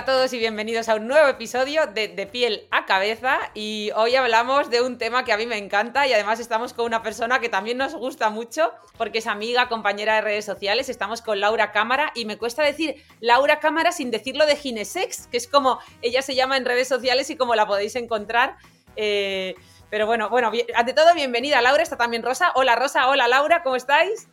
A todos y bienvenidos a un nuevo episodio de De piel a cabeza y hoy hablamos de un tema que a mí me encanta y además estamos con una persona que también nos gusta mucho porque es amiga, compañera de redes sociales, estamos con Laura Cámara y me cuesta decir Laura Cámara sin decirlo de Ginesex, que es como ella se llama en redes sociales y como la podéis encontrar. Eh, pero bueno, bueno, ante todo, bienvenida Laura, está también Rosa. Hola Rosa, hola Laura, ¿cómo estáis?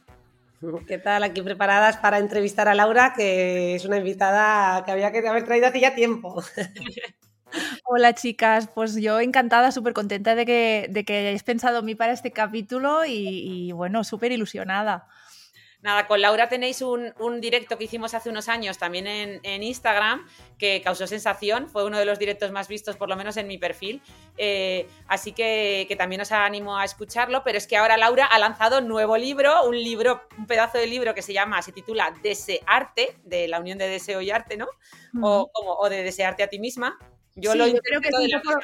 ¿Qué tal? Aquí preparadas para entrevistar a Laura, que es una invitada que había que haber traído hace ya tiempo. Hola chicas, pues yo encantada, súper contenta de que, de que hayáis pensado en mí para este capítulo y, y bueno, súper ilusionada. Nada, con Laura tenéis un, directo que hicimos hace unos años también en, Instagram que causó sensación, fue uno de los directos más vistos por lo menos en mi perfil, eh, así que, también os animo a escucharlo, pero es que ahora Laura ha lanzado un nuevo libro, un libro, un pedazo de libro que se llama, se titula Desearte, de la unión de deseo y arte, ¿no? o, como, de desearte a ti misma. Yo lo creo que es un poco,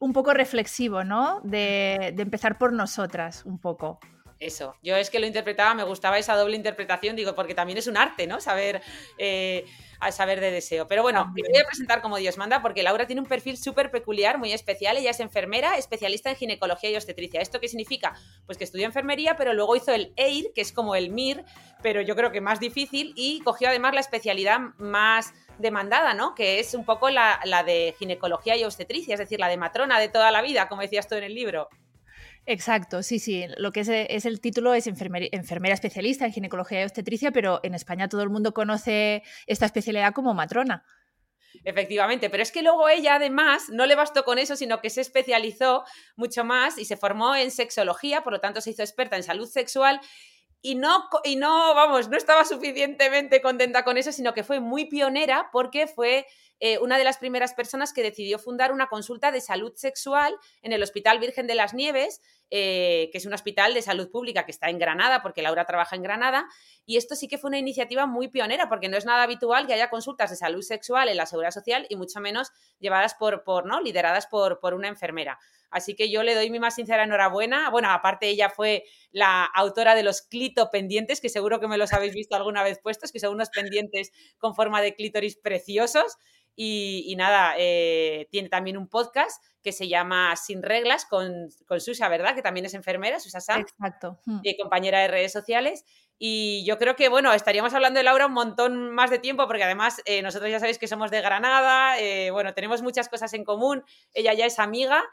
un poco, reflexivo, ¿no? De, de empezar por nosotras, un poco. Eso, yo es que lo interpretaba, me gustaba esa doble interpretación, digo, porque también es un arte, ¿no? Saber, eh, saber de deseo. Pero bueno, me voy a presentar como Dios manda, porque Laura tiene un perfil súper peculiar, muy especial. Ella es enfermera, especialista en ginecología y obstetricia. ¿Esto qué significa? Pues que estudió enfermería, pero luego hizo el EIR, que es como el MIR, pero yo creo que más difícil, y cogió además la especialidad más demandada, ¿no? Que es un poco la, la de ginecología y obstetricia, es decir, la de matrona de toda la vida, como decías tú en el libro. Exacto, sí, sí. Lo que es, el título es enfermera, especialista en ginecología y obstetricia, pero en España todo el mundo conoce esta especialidad como matrona. Efectivamente, pero es que luego ella además no le bastó con eso, sino que se especializó mucho más y se formó en sexología, por lo tanto se hizo experta en salud sexual y no, y no, vamos, no estaba suficientemente contenta con eso, sino que fue muy pionera porque fue eh, una de las primeras personas que decidió fundar una consulta de salud sexual en el Hospital Virgen de las Nieves, eh, que es un hospital de salud pública que está en Granada, porque Laura trabaja en Granada, y esto sí que fue una iniciativa muy pionera, porque no es nada habitual que haya consultas de salud sexual en la seguridad social y mucho menos llevadas por, ¿no? lideradas por, por una enfermera. Así que yo le doy mi más sincera enhorabuena. Bueno, aparte ella fue la autora de los clito pendientes, que seguro que me los habéis visto alguna vez puestos, que son unos pendientes con forma de clítoris preciosos. Y, nada, eh, tiene también un podcast que se llama Sin Reglas con, con Susa, ¿verdad? Que también es enfermera, Susa Sam. Exacto. Y hmm. compañera de redes sociales. Y yo creo que, bueno, estaríamos hablando de Laura un montón más de tiempo, porque además eh, nosotros ya sabéis que somos de Granada, eh, bueno, tenemos muchas cosas en común, ella ya es amiga,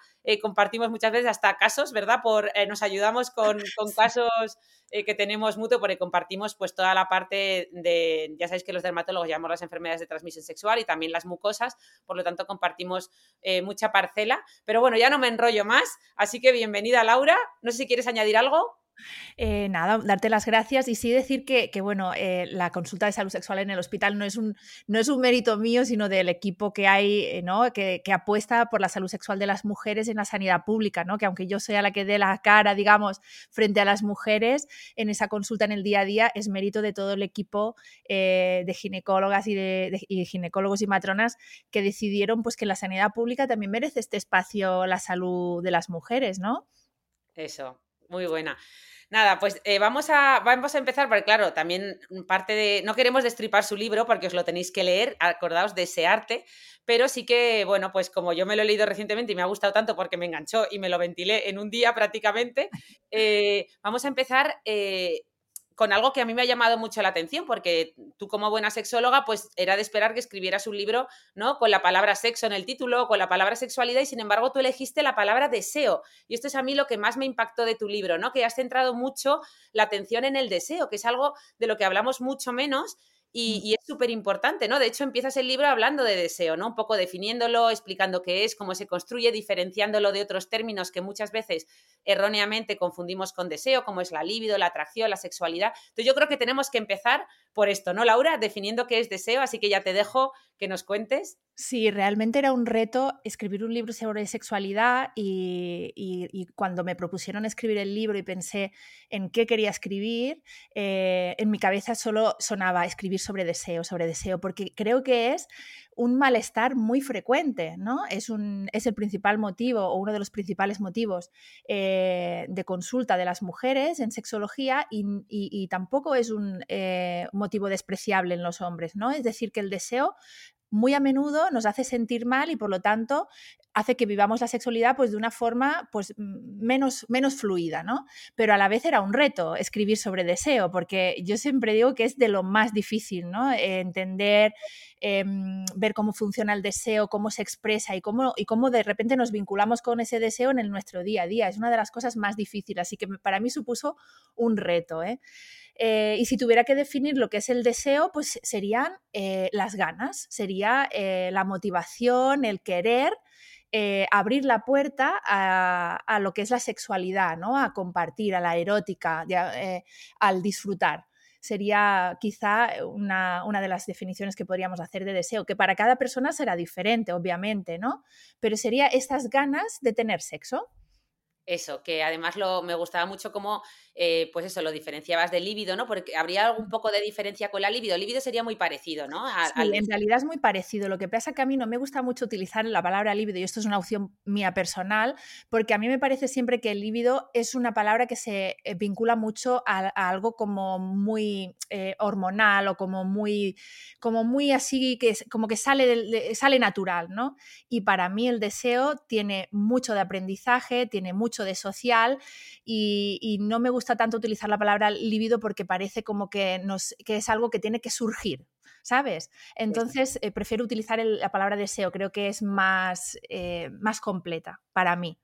compartimos muchas veces hasta casos, ¿verdad? Por, nos ayudamos con, con casos eh, que tenemos mutuo porque compartimos pues toda la parte de, ya sabéis que los dermatólogos llamamos las enfermedades de transmisión sexual y también las mucosas, por lo tanto compartimos eh, mucha parcela. Pero bueno, ya no me enrollo más, así que bienvenida Laura. No sé si quieres añadir algo. Eh, nada, darte las gracias y sí decir que, bueno, eh, la consulta de salud sexual en el hospital no es, un, no es un mérito mío, sino del equipo que hay, eh, ¿no? Que, apuesta por la salud sexual de las mujeres en la sanidad pública, ¿no? Que aunque yo sea la que dé la cara, digamos, frente a las mujeres en esa consulta en el día a día, es mérito de todo el equipo de ginecólogas y de, ginecólogos y matronas que decidieron pues que la sanidad pública también merece este espacio, la salud de las mujeres, ¿no? Eso, muy buena. Nada, pues eh, vamos, a, vamos a empezar, porque claro, también parte de. No queremos destripar su libro porque os lo tenéis que leer, acordaos de ese arte, pero sí que, bueno, pues como yo me lo he leído recientemente y me ha gustado tanto porque me enganchó y me lo ventilé en un día prácticamente, eh, vamos a empezar. Eh, con algo que a mí me ha llamado mucho la atención, porque tú como buena sexóloga, pues era de esperar que escribieras un libro, ¿no? Con la palabra sexo en el título, con la palabra sexualidad, y sin embargo tú elegiste la palabra deseo. Y esto es a mí lo que más me impactó de tu libro, ¿no? Que has centrado mucho la atención en el deseo, que es algo de lo que hablamos mucho menos y, Mm. y es súper importante, ¿no? De hecho, empiezas el libro hablando de deseo, ¿no? Un poco definiéndolo, explicando qué es, cómo se construye, diferenciándolo de otros términos que muchas veces erróneamente confundimos con deseo, como es la libido, la atracción, la sexualidad. Entonces, yo creo que tenemos que empezar por esto, ¿no, Laura? Definiendo qué es deseo, así que ya te dejo que nos cuentes. Sí, realmente era un reto escribir un libro sobre sexualidad y, y- y cuando me propusieron escribir el libro y pensé en qué quería escribir, eh, en mi cabeza solo sonaba escribir sobre deseo, sobre deseo, porque creo que es un malestar muy frecuente, ¿no? Es, un, es el principal motivo o uno de los principales motivos eh, de consulta de las mujeres en sexología y, tampoco es un eh, motivo despreciable en los hombres, ¿no? Es decir, que el deseo muy a menudo nos hace sentir mal y por lo tanto hace que vivamos la sexualidad pues de una forma pues menos, menos fluida, ¿no? Pero a la vez era un reto escribir sobre deseo, porque yo siempre digo que es de lo más difícil, ¿no? Eh, entender, em, ver cómo funciona el deseo, cómo se expresa y cómo, y cómo de repente nos vinculamos con ese deseo en nuestro día a día. Es una de las cosas más difíciles, así que para mí supuso un reto, ¿eh? Eh, y si tuviera que definir lo que es el deseo, pues serían eh, las ganas, sería la motivación, el querer eh, abrir la puerta a, a lo que es la sexualidad, ¿no? A compartir, a la erótica, eh, al disfrutar. Sería quizá una, una de las definiciones que podríamos hacer de deseo, que para cada persona será diferente, obviamente, ¿no? Pero sería estas ganas de tener sexo. Eso, que además lo, me gustaba mucho cómo, eh, pues eso, lo diferenciabas del líbido, ¿no? Porque habría algún poco de diferencia con la libido. El líbido sería muy parecido, ¿no? A- Sí, al en realidad es muy parecido. Lo que pasa que a mí no me gusta mucho utilizar la palabra líbido, y esto es una opción mía personal, porque a mí me parece siempre que el líbido es una palabra que se eh, vincula mucho a, a algo como muy eh, hormonal o como muy, como muy así, que es- como que sale, del- de- sale natural, ¿no? Y para mí el deseo tiene mucho de aprendizaje, tiene mucho de social y, y no me gusta tanto utilizar la palabra líbido porque parece como que, nos, que es algo que tiene que surgir, ¿sabes? Entonces eh, prefiero utilizar el- la palabra deseo, creo que es más, eh, más completa para mí.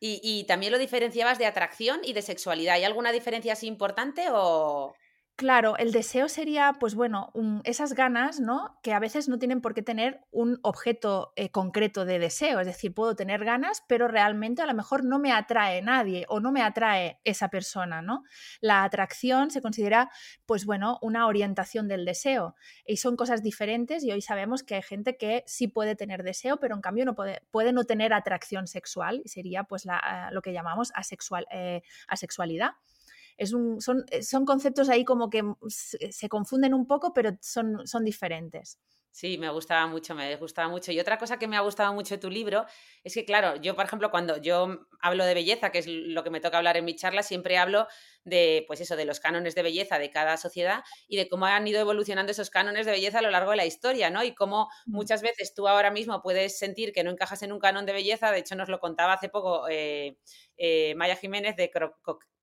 Y, y también lo diferenciabas de atracción y de sexualidad. ¿Hay alguna diferencia así importante o...? Claro, el deseo sería, pues bueno, esas ganas, ¿no? Que a veces no tienen por qué tener un objeto eh, concreto de deseo. Es decir, puedo tener ganas, pero realmente a lo mejor no me atrae nadie o no me atrae esa persona, ¿no? La atracción se considera, pues bueno, una orientación del deseo. Y son cosas diferentes y hoy sabemos que hay gente que sí puede tener deseo, pero en cambio no puede, puede no tener atracción sexual y sería pues la, lo que llamamos asexual, eh, asexualidad. Es un, son, eh, son conceptos ahí como que se, confunden un poco, pero son, son diferentes. Sí, me gustaba mucho, me gustaba mucho. Y otra cosa que me ha gustado mucho de tu libro es que, claro, yo, por ejemplo, cuando yo hablo de belleza, que es lo que me toca hablar en mi charla, siempre hablo de, pues eso, de los cánones de belleza de cada sociedad y de cómo han ido evolucionando esos cánones de belleza a lo largo de la historia, ¿no? Y cómo muchas veces tú ahora mismo puedes sentir que no encajas en un canon de belleza. De hecho, nos lo contaba hace poco eh, eh, Maya Jiménez de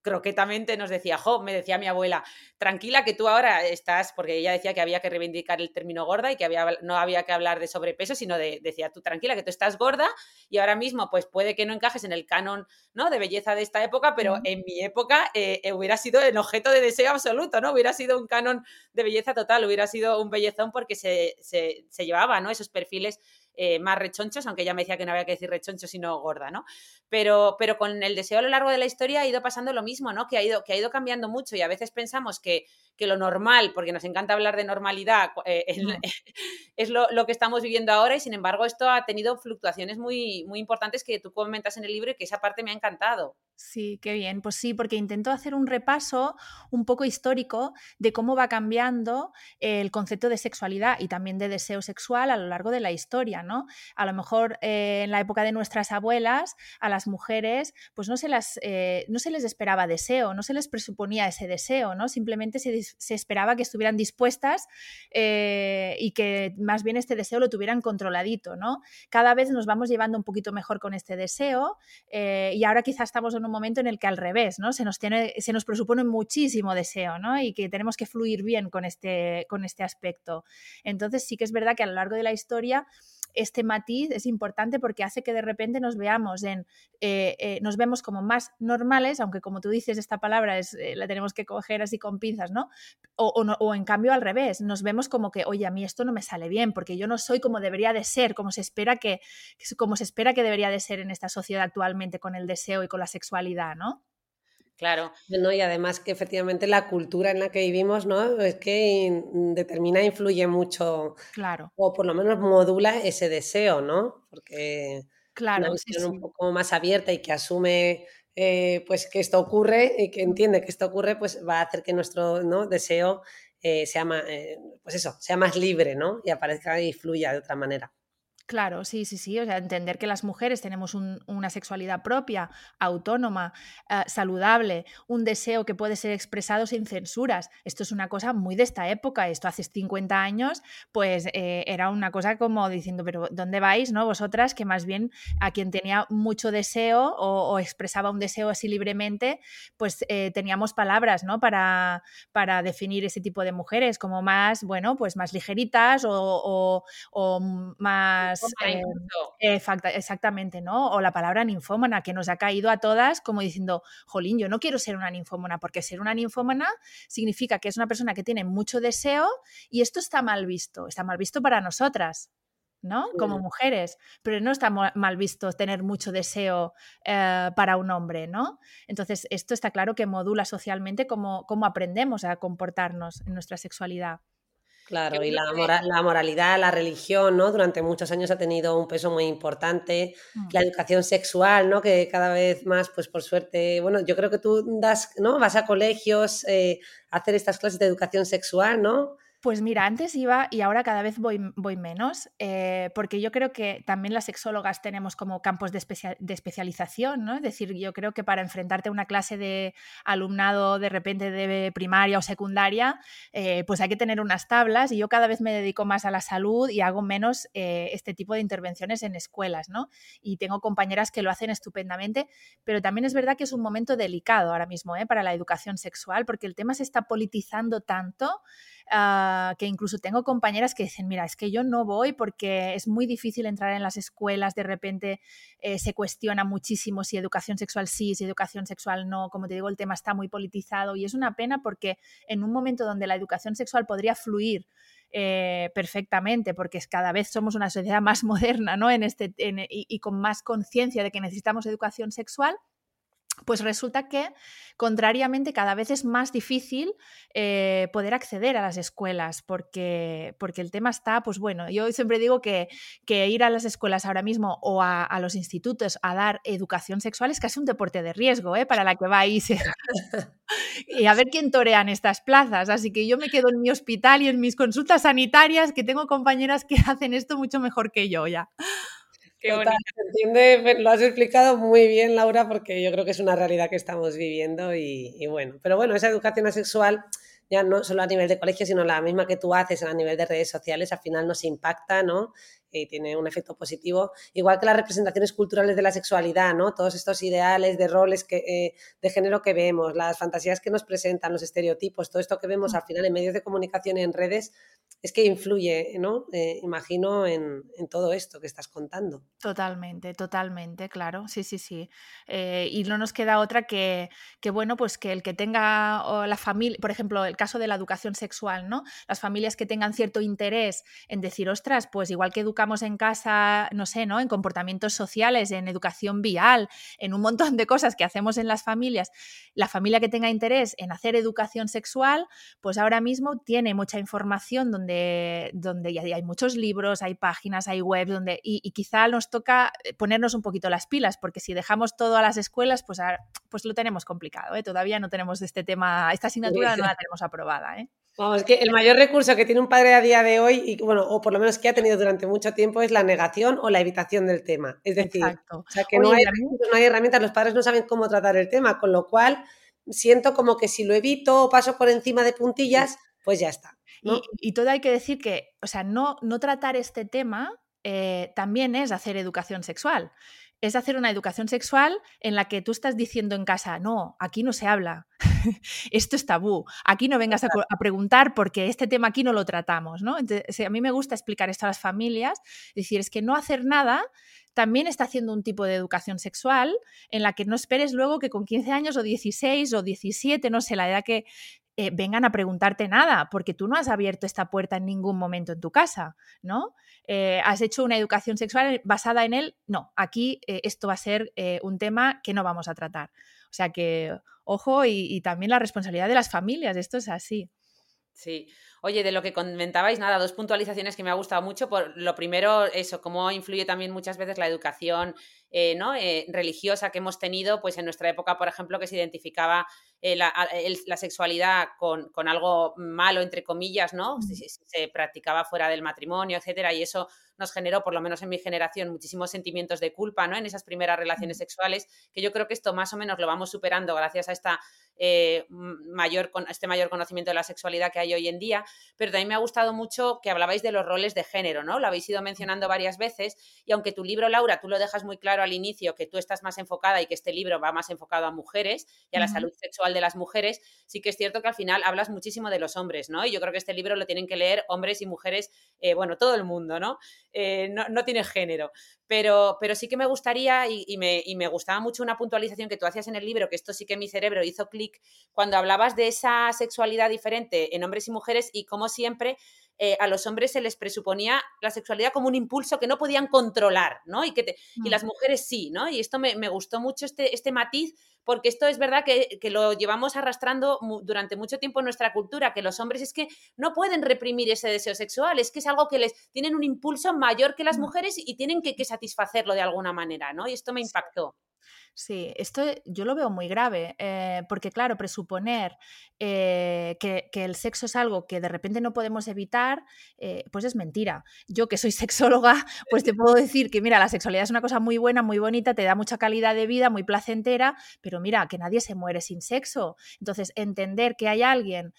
croquetamente nos decía, jo, me decía mi abuela, tranquila que tú ahora estás, porque ella decía que había que reivindicar el término gorda y que había, no había que hablar de sobrepeso, sino de, decía, tú tranquila que tú estás gorda y ahora mismo pues puede que no encajes en el canon ¿no? de belleza de esta época, pero en mi época eh, hubiera sido el objeto de deseo absoluto, ¿no? Hubiera sido un canon de belleza total, hubiera sido un bellezón porque se, se, se llevaba, ¿no? Esos perfiles eh, más rechonchos, aunque ella me decía que no había que decir rechoncho, sino gorda, ¿no? Pero, pero con el deseo a lo largo de la historia ha ido pasando lo mismo, ¿no? Que ha ido, que ha ido cambiando mucho y a veces pensamos que, que lo normal, porque nos encanta hablar de normalidad, eh, es, Mm. es lo, lo, que estamos viviendo ahora y sin embargo esto ha tenido fluctuaciones muy, muy importantes que tú comentas en el libro y que esa parte me ha encantado. Sí, qué bien. Pues sí, porque intento hacer un repaso un poco histórico de cómo va cambiando el concepto de sexualidad y también de deseo sexual a lo largo de la historia, ¿no? A lo mejor eh, en la época de nuestras abuelas, a las mujeres, pues no se, las, eh, no se les esperaba deseo, no se les presuponía ese deseo, ¿no? Simplemente se, se esperaba que estuvieran dispuestas eh, y que más bien este deseo lo tuvieran controladito, ¿no? Cada vez nos vamos llevando un poquito mejor con este deseo y ahora quizás estamos en un momento en el que al revés, ¿no? Se nos, tiene, se nos presupone muchísimo deseo, ¿no? Y que tenemos que fluir bien con este, con este aspecto. Entonces sí que es verdad que a lo largo de la historia este matiz es importante porque hace que de repente nos veamos en, eh, eh, nos vemos como más normales, aunque como tú dices, esta palabra es, eh, la tenemos que coger así con pinzas, ¿no? O, o, en cambio al revés, nos vemos como que, oye, a mí esto no me sale bien, porque yo no soy como debería de ser, como se espera que, como se espera que debería de ser en esta sociedad actualmente con el deseo y con la sexualidad, ¿no? Claro. ¿no? Y además que efectivamente la cultura en la que vivimos, ¿no? Es que determina, influye mucho. Claro. O por lo menos modula ese deseo, ¿no? Porque claro, una visión un poco más abierta y que asume eh, pues que esto ocurre y que entiende que esto ocurre, pues va a hacer que nuestro ¿no? deseo eh, sea más, eh, pues eso, sea más libre, ¿no? Y aparezca y fluya de otra manera. Claro, sí, sí, sí. O sea, entender que las mujeres tenemos una sexualidad propia, autónoma, eh, saludable, un deseo que puede ser expresado sin censuras. Esto es una cosa muy de esta época. Esto hace 50 años, pues eh, era una cosa como diciendo, pero ¿dónde vais, no? Vosotras, que más bien a quien tenía mucho deseo o, expresaba un deseo así libremente, pues eh, teníamos palabras, ¿no? Para, para definir ese tipo de mujeres, como más, bueno, pues más ligeritas o más eh, exactamente, ¿no? O la palabra ninfómana, que nos ha caído a todas como diciendo, jolín, yo no quiero ser una ninfómana, porque ser una ninfómana significa que es una persona que tiene mucho deseo y esto está mal visto, está mal visto para nosotras. ¿no? Como mujeres, pero no está mal visto tener mucho deseo eh, para un hombre, ¿no? Entonces, esto está claro que modula socialmente cómo, cómo aprendemos a comportarnos en nuestra sexualidad. Claro, y la, la, moralidad, la religión, ¿no? Durante muchos años ha tenido un peso muy importante. Mm. La educación sexual, ¿no? Que cada vez más, pues por suerte, bueno, yo creo que tú das, ¿no? Vas a colegios eh, a hacer estas clases de educación sexual, ¿no? Pues mira, antes iba y ahora cada vez voy, menos, eh, porque yo creo que también las sexólogas tenemos como campos de, especialización, ¿no? Es decir, yo creo que para enfrentarte a una clase de alumnado de repente de primaria o secundaria, eh, pues hay que tener unas tablas y yo cada vez me dedico más a la salud y hago menos eh, este tipo de intervenciones en escuelas, ¿no? Y tengo compañeras que lo hacen estupendamente, pero también es verdad que es un momento delicado ahora mismo para la educación sexual, porque el tema se está politizando tanto. Ah, que incluso tengo compañeras que dicen, mira, es que yo no voy porque es muy difícil entrar en las escuelas, de repente eh, se cuestiona muchísimo si educación sexual sí, si educación sexual no, como te digo, el tema está muy politizado y es una pena porque en un momento donde la educación sexual podría fluir eh, perfectamente, porque cada vez somos una sociedad más moderna ¿no? en este, y, con más conciencia de que necesitamos educación sexual, pues resulta que, contrariamente, cada vez es más difícil eh, poder acceder a las escuelas, porque, porque el tema está, pues bueno, yo siempre digo que, que ir a las escuelas ahora mismo o a, los institutos a dar educación sexual es casi un deporte de riesgo ¿eh? para la que va ahí. y a ver quién torean estas plazas. Así que yo me quedo en mi hospital y en mis consultas sanitarias, que tengo compañeras que hacen esto mucho mejor que yo ya. Qué entiende, lo has explicado muy bien, Laura, porque yo creo que es una realidad que estamos viviendo y, y, bueno, pero bueno, esa educación asexual ya no solo a nivel de colegio, sino la misma que tú haces a nivel de redes sociales, al final nos impacta, ¿no? Tiene un efecto positivo, igual que las representaciones culturales de la sexualidad, ¿no? Todos estos ideales de roles que, eh, de género que vemos, las fantasías que nos presentan, los estereotipos, todo esto que vemos al final en medios de comunicación y en redes, es que influye, ¿no? Eh, imagino en, todo esto que estás contando. Totalmente, totalmente, claro, sí, sí, sí. Eh, y no nos queda otra que, que, bueno, pues que el que tenga la familia, por ejemplo, el caso de la educación sexual, ¿no? Las familias que tengan cierto interés en decir, ostras, pues igual que educar en casa, no sé, ¿no? En comportamientos sociales, en educación vial, en un montón de cosas que hacemos en las familias. La familia que tenga interés en hacer educación sexual, pues ahora mismo tiene mucha información donde, donde ya hay muchos libros, hay páginas, hay webs, donde, y, quizá nos toca eh, ponernos un poquito las pilas, porque si dejamos todo a las escuelas, pues, pues lo tenemos complicado, ¿eh? Todavía no tenemos este tema, esta asignatura no la tenemos aprobada, ¿eh? Vamos, que el mayor recurso que tiene un padre a día de hoy, y bueno, o por lo menos que ha tenido durante mucho tiempo, es la negación o la evitación del tema. Es decir, o sea, que no, hay, no hay herramientas, los padres no saben cómo tratar el tema, con lo cual siento como que si lo evito o paso por encima de puntillas, pues ya está. Y, todo hay que decir que, o sea, no, no tratar este tema eh, también es hacer educación sexual es hacer una educación sexual en la que tú estás diciendo en casa, no, aquí no se habla, esto es tabú, aquí no vengas a, preguntar porque este tema aquí no lo tratamos, ¿no? Entonces, a mí me gusta explicar esto a las familias, decir, es que no hacer nada también está haciendo un tipo de educación sexual en la que no esperes luego que con 15 años o 16 o 17, no sé, la edad que eh, vengan a preguntarte nada, porque tú no has abierto esta puerta en ningún momento en tu casa, ¿no? Eh, has hecho una educación sexual basada en él, no, aquí eh, esto va a ser un tema que no vamos a tratar. O sea que, ojo, y también la responsabilidad de las familias, esto es así. Sí. Oye, de lo que comentabais, nada, dos puntualizaciones que me ha gustado mucho. Por lo primero, eso, cómo influye también muchas veces la educación eh, ¿no? Eh, religiosa que hemos tenido, pues en nuestra época, por ejemplo, que se identificaba eh, la, sexualidad con, algo malo, entre comillas, ¿no? Si, se practicaba fuera del matrimonio, etcétera, y eso nos generó, por lo menos en mi generación, muchísimos sentimientos de culpa, ¿no? En esas primeras relaciones sexuales, que yo creo que esto más o menos lo vamos superando gracias a esta mayor, este mayor conocimiento de la sexualidad que hay hoy en día, pero también me ha gustado mucho que hablabais de los roles de género, ¿no? Lo habéis ido mencionando varias veces, y aunque tu libro, Laura, tú lo dejas muy claro al inicio que tú estás más enfocada y que este libro va más enfocado a mujeres y a la salud sexual de las mujeres, sí que es cierto que al final hablas muchísimo de los hombres, ¿no? Y yo creo que este libro lo tienen que leer hombres y mujeres, eh, bueno, todo el mundo, ¿no? Eh, ¿no? tiene género. Pero, pero sí que me gustaría y, me, y me gustaba mucho una puntualización que tú hacías en el libro, que esto sí que mi cerebro hizo clic cuando hablabas de esa sexualidad diferente en hombres y mujeres y como siempre eh, a los hombres se les presuponía la sexualidad como un impulso que no podían controlar, ¿no? Y, que y mm. las mujeres sí, ¿no? Y esto me, gustó mucho este, este matiz, porque esto es verdad que, lo llevamos arrastrando durante mucho tiempo en nuestra cultura, que los hombres es que no pueden reprimir ese deseo sexual, es que es algo que les tienen un impulso mayor que las mm. mujeres y tienen que, que satisfacerlo de alguna manera, ¿no? Y esto me impactó. Sí, esto yo lo veo muy grave, eh, porque claro, presuponer eh, que, el sexo es algo que de repente no podemos evitar, eh, pues es mentira. Yo que soy sexóloga, pues te puedo decir que mira, la sexualidad es una cosa muy buena, muy bonita, te da mucha calidad de vida, muy placentera, pero mira, que nadie se muere sin sexo. Entonces, entender que hay alguien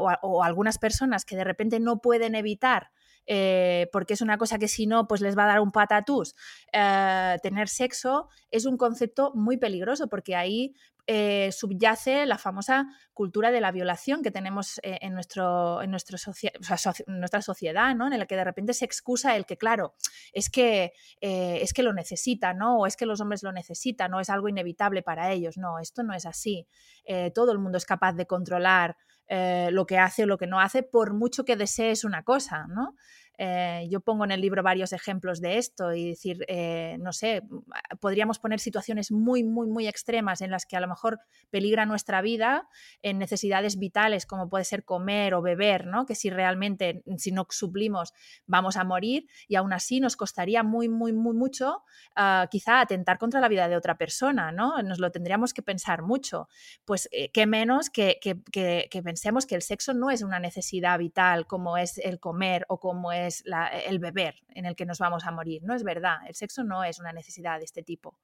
o algunas personas que de repente no pueden evitar eh, porque es una cosa que si no, pues les va a dar un patatús. Eh, tener sexo es un concepto muy peligroso porque ahí eh, subyace la famosa cultura de la violación que tenemos en, nuestro, en nuestra sociedad, ¿no? en la que de repente se excusa el que, claro, es que, es que lo necesitan, ¿no? o es que los hombres lo necesitan, no es algo inevitable para ellos. No, esto no es así. todo el mundo es capaz de controlar eh, lo que hace o lo que no hace, por mucho que desees una cosa, ¿no? Eh, yo pongo en el libro varios ejemplos de esto y decir, eh, no sé, podríamos poner situaciones muy, muy, muy extremas en las que a lo mejor peligra nuestra vida en necesidades vitales como puede ser comer o beber, ¿no? Que si realmente, si no suplimos, vamos a morir y aún así nos costaría muy, muy, muy mucho ah, quizá atentar contra la vida de otra persona, ¿no? Nos lo tendríamos que pensar mucho. Pues qué menos que, que pensemos que el sexo no es una necesidad vital como es el comer o como es es el beber en el que nos vamos a morir. No es verdad, el sexo no es una necesidad de este tipo.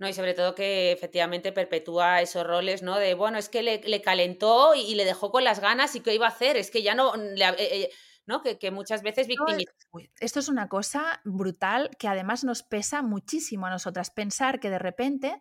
No, y sobre todo que efectivamente perpetúa esos roles, ¿no? De, bueno, es que le, calentó y, le dejó con las ganas y qué iba a hacer, es que ya no... Eh, eh, ¿no? Que, muchas veces victimiza. Esto es una cosa brutal que además nos pesa muchísimo a nosotras. Pensar que de repente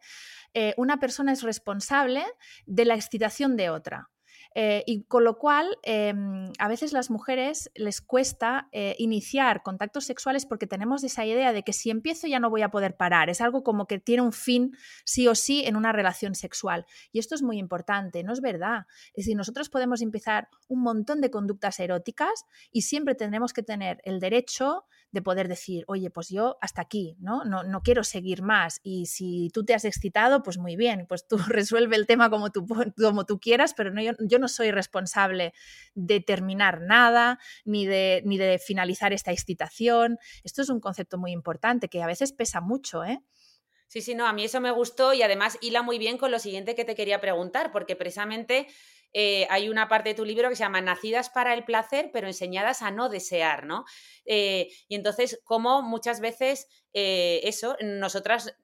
eh, una persona es responsable de la excitación de otra. Eh, y con lo cual, em, a veces las mujeres les cuesta eh, iniciar contactos sexuales porque tenemos esa idea de que si empiezo ya no voy a poder parar. Es algo como que tiene un fin sí o sí en una relación sexual. Y esto es muy importante, no es verdad. Es decir, nosotros podemos empezar un montón de conductas eróticas y siempre tendremos que tener el derecho de poder decir, oye, pues yo hasta aquí, ¿no? No, no quiero seguir más. Y si tú te has excitado, pues muy bien, pues tú resuelve el tema como tú, como tú quieras, pero no, yo, no soy responsable de terminar nada, ni de, ni de finalizar esta excitación. Esto es un concepto muy importante que a veces pesa mucho, ¿eh? Sí, sí, no, a mí eso me gustó y además hila muy bien con lo siguiente que te quería preguntar, porque precisamente eh, hay una parte de tu libro que se llama Nacidas para el placer, pero enseñadas a no desear, ¿no? Eh, y entonces, como muchas veces eh, eso, nosotras,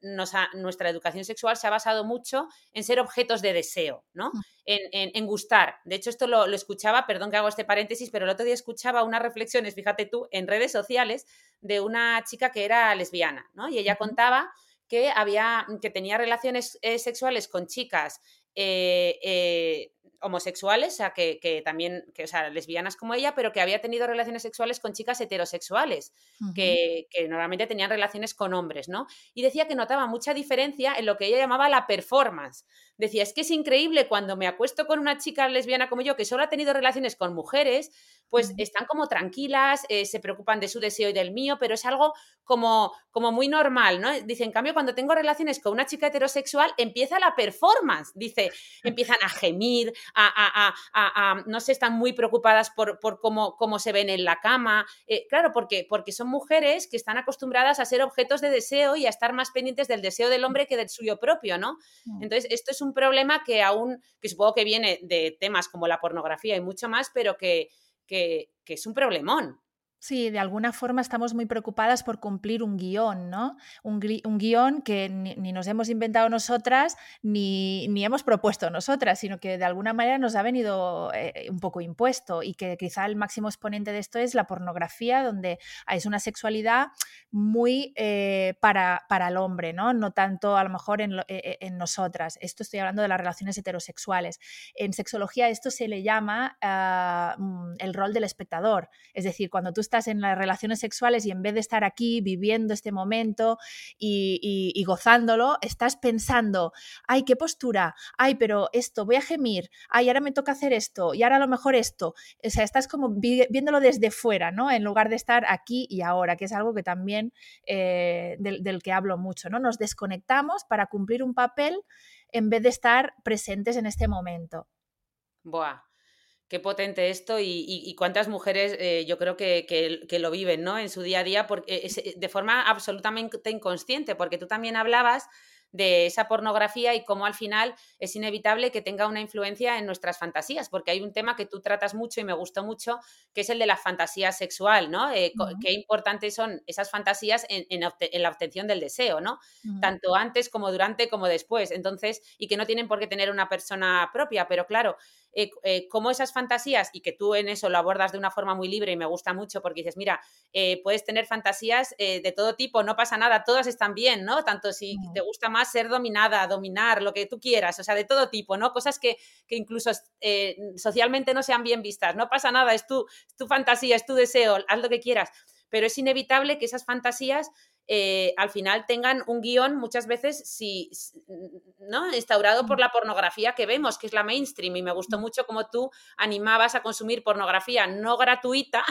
nuestra educación sexual se ha basado mucho en ser objetos de deseo, ¿no? Mm. En, gustar. De hecho, esto lo, escuchaba, perdón que hago este paréntesis, pero el otro día escuchaba unas reflexiones, fíjate tú, en redes sociales de una chica que era lesbiana, ¿no? Y ella contaba que había, que tenía relaciones sexuales con chicas eh, homosexuales, o sea, que, también, que, o sea, lesbianas como ella, pero que había tenido relaciones sexuales con chicas heterosexuales, que, que, normalmente tenían relaciones con hombres, ¿no? Y decía que notaba mucha diferencia en lo que ella llamaba la performance. Decía, es que es increíble cuando me acuesto con una chica lesbiana como yo, que solo ha tenido relaciones con mujeres, pues están como tranquilas, eh, se preocupan de su deseo y del mío, pero es algo como, como muy normal, ¿no? Dice, en cambio, cuando tengo relaciones con una chica heterosexual, empieza la performance. Dice, empiezan a gemir, a, no sé, están muy preocupadas por, por cómo, cómo, se ven en la cama. Eh, claro, porque, porque son mujeres que están acostumbradas a ser objetos de deseo y a estar más pendientes del deseo del hombre que del suyo propio, ¿no? Mm. Entonces, esto es un problema que aún, que supongo que viene de temas como la pornografía y mucho más, pero que, que, que es un problemón. Sí, de alguna forma estamos muy preocupadas por cumplir un guion, ¿no? Un, guion que ni, nos hemos inventado nosotras ni, hemos propuesto nosotras, sino que de alguna manera nos ha venido eh, un poco impuesto y que quizá el máximo exponente de esto es la pornografía, donde es una sexualidad muy eh, para, para, el hombre, ¿no? No tanto a lo mejor en, eh, en, nosotras. Esto estoy hablando de las relaciones heterosexuales. En sexología esto se le llama ah, mm, el rol del espectador, es decir, cuando tú estás en las relaciones sexuales y en vez de estar aquí viviendo este momento y, gozándolo, estás pensando, ay, qué postura, ay, pero esto, voy a gemir, ay, ahora me toca hacer esto y ahora a lo mejor esto. O sea, estás como viéndolo desde fuera, ¿no? En lugar de estar aquí y ahora, que es algo que también eh, del, del que hablo mucho, ¿no? Nos desconectamos para cumplir un papel en vez de estar presentes en este momento. Buah, Qué potente esto y, cuántas mujeres eh, yo creo que, que, lo viven ¿no? en su día a día porque, de forma absolutamente inconsciente, porque tú también hablabas de esa pornografía y cómo al final es inevitable que tenga una influencia en nuestras fantasías, porque hay un tema que tú tratas mucho y me gustó mucho, que es el de la fantasía sexual, ¿no? Eh, qué importantes son esas fantasías en, la obtención del deseo, ¿no? Tanto antes como durante como después. Entonces, y que no tienen por qué tener una persona propia, pero claro, eh, eh, cómo esas fantasías, y que tú en eso lo abordas de una forma muy libre y me gusta mucho porque dices, mira, eh, puedes tener fantasías de todo tipo, no pasa nada, todas están bien, ¿no? Tanto si te gusta más ser dominada, dominar, lo que tú quieras, o sea, de todo tipo, ¿no? Cosas que, incluso socialmente no sean bien vistas, no pasa nada, es tu, es tu fantasía, es tu deseo, haz lo que quieras, pero es inevitable que esas fantasías eh, al final tengan un guion muchas veces si, ¿no? instaurado por mm. la pornografía que vemos, que es la mainstream. Y me gustó mm. mucho como tú animabas a consumir pornografía no gratuita,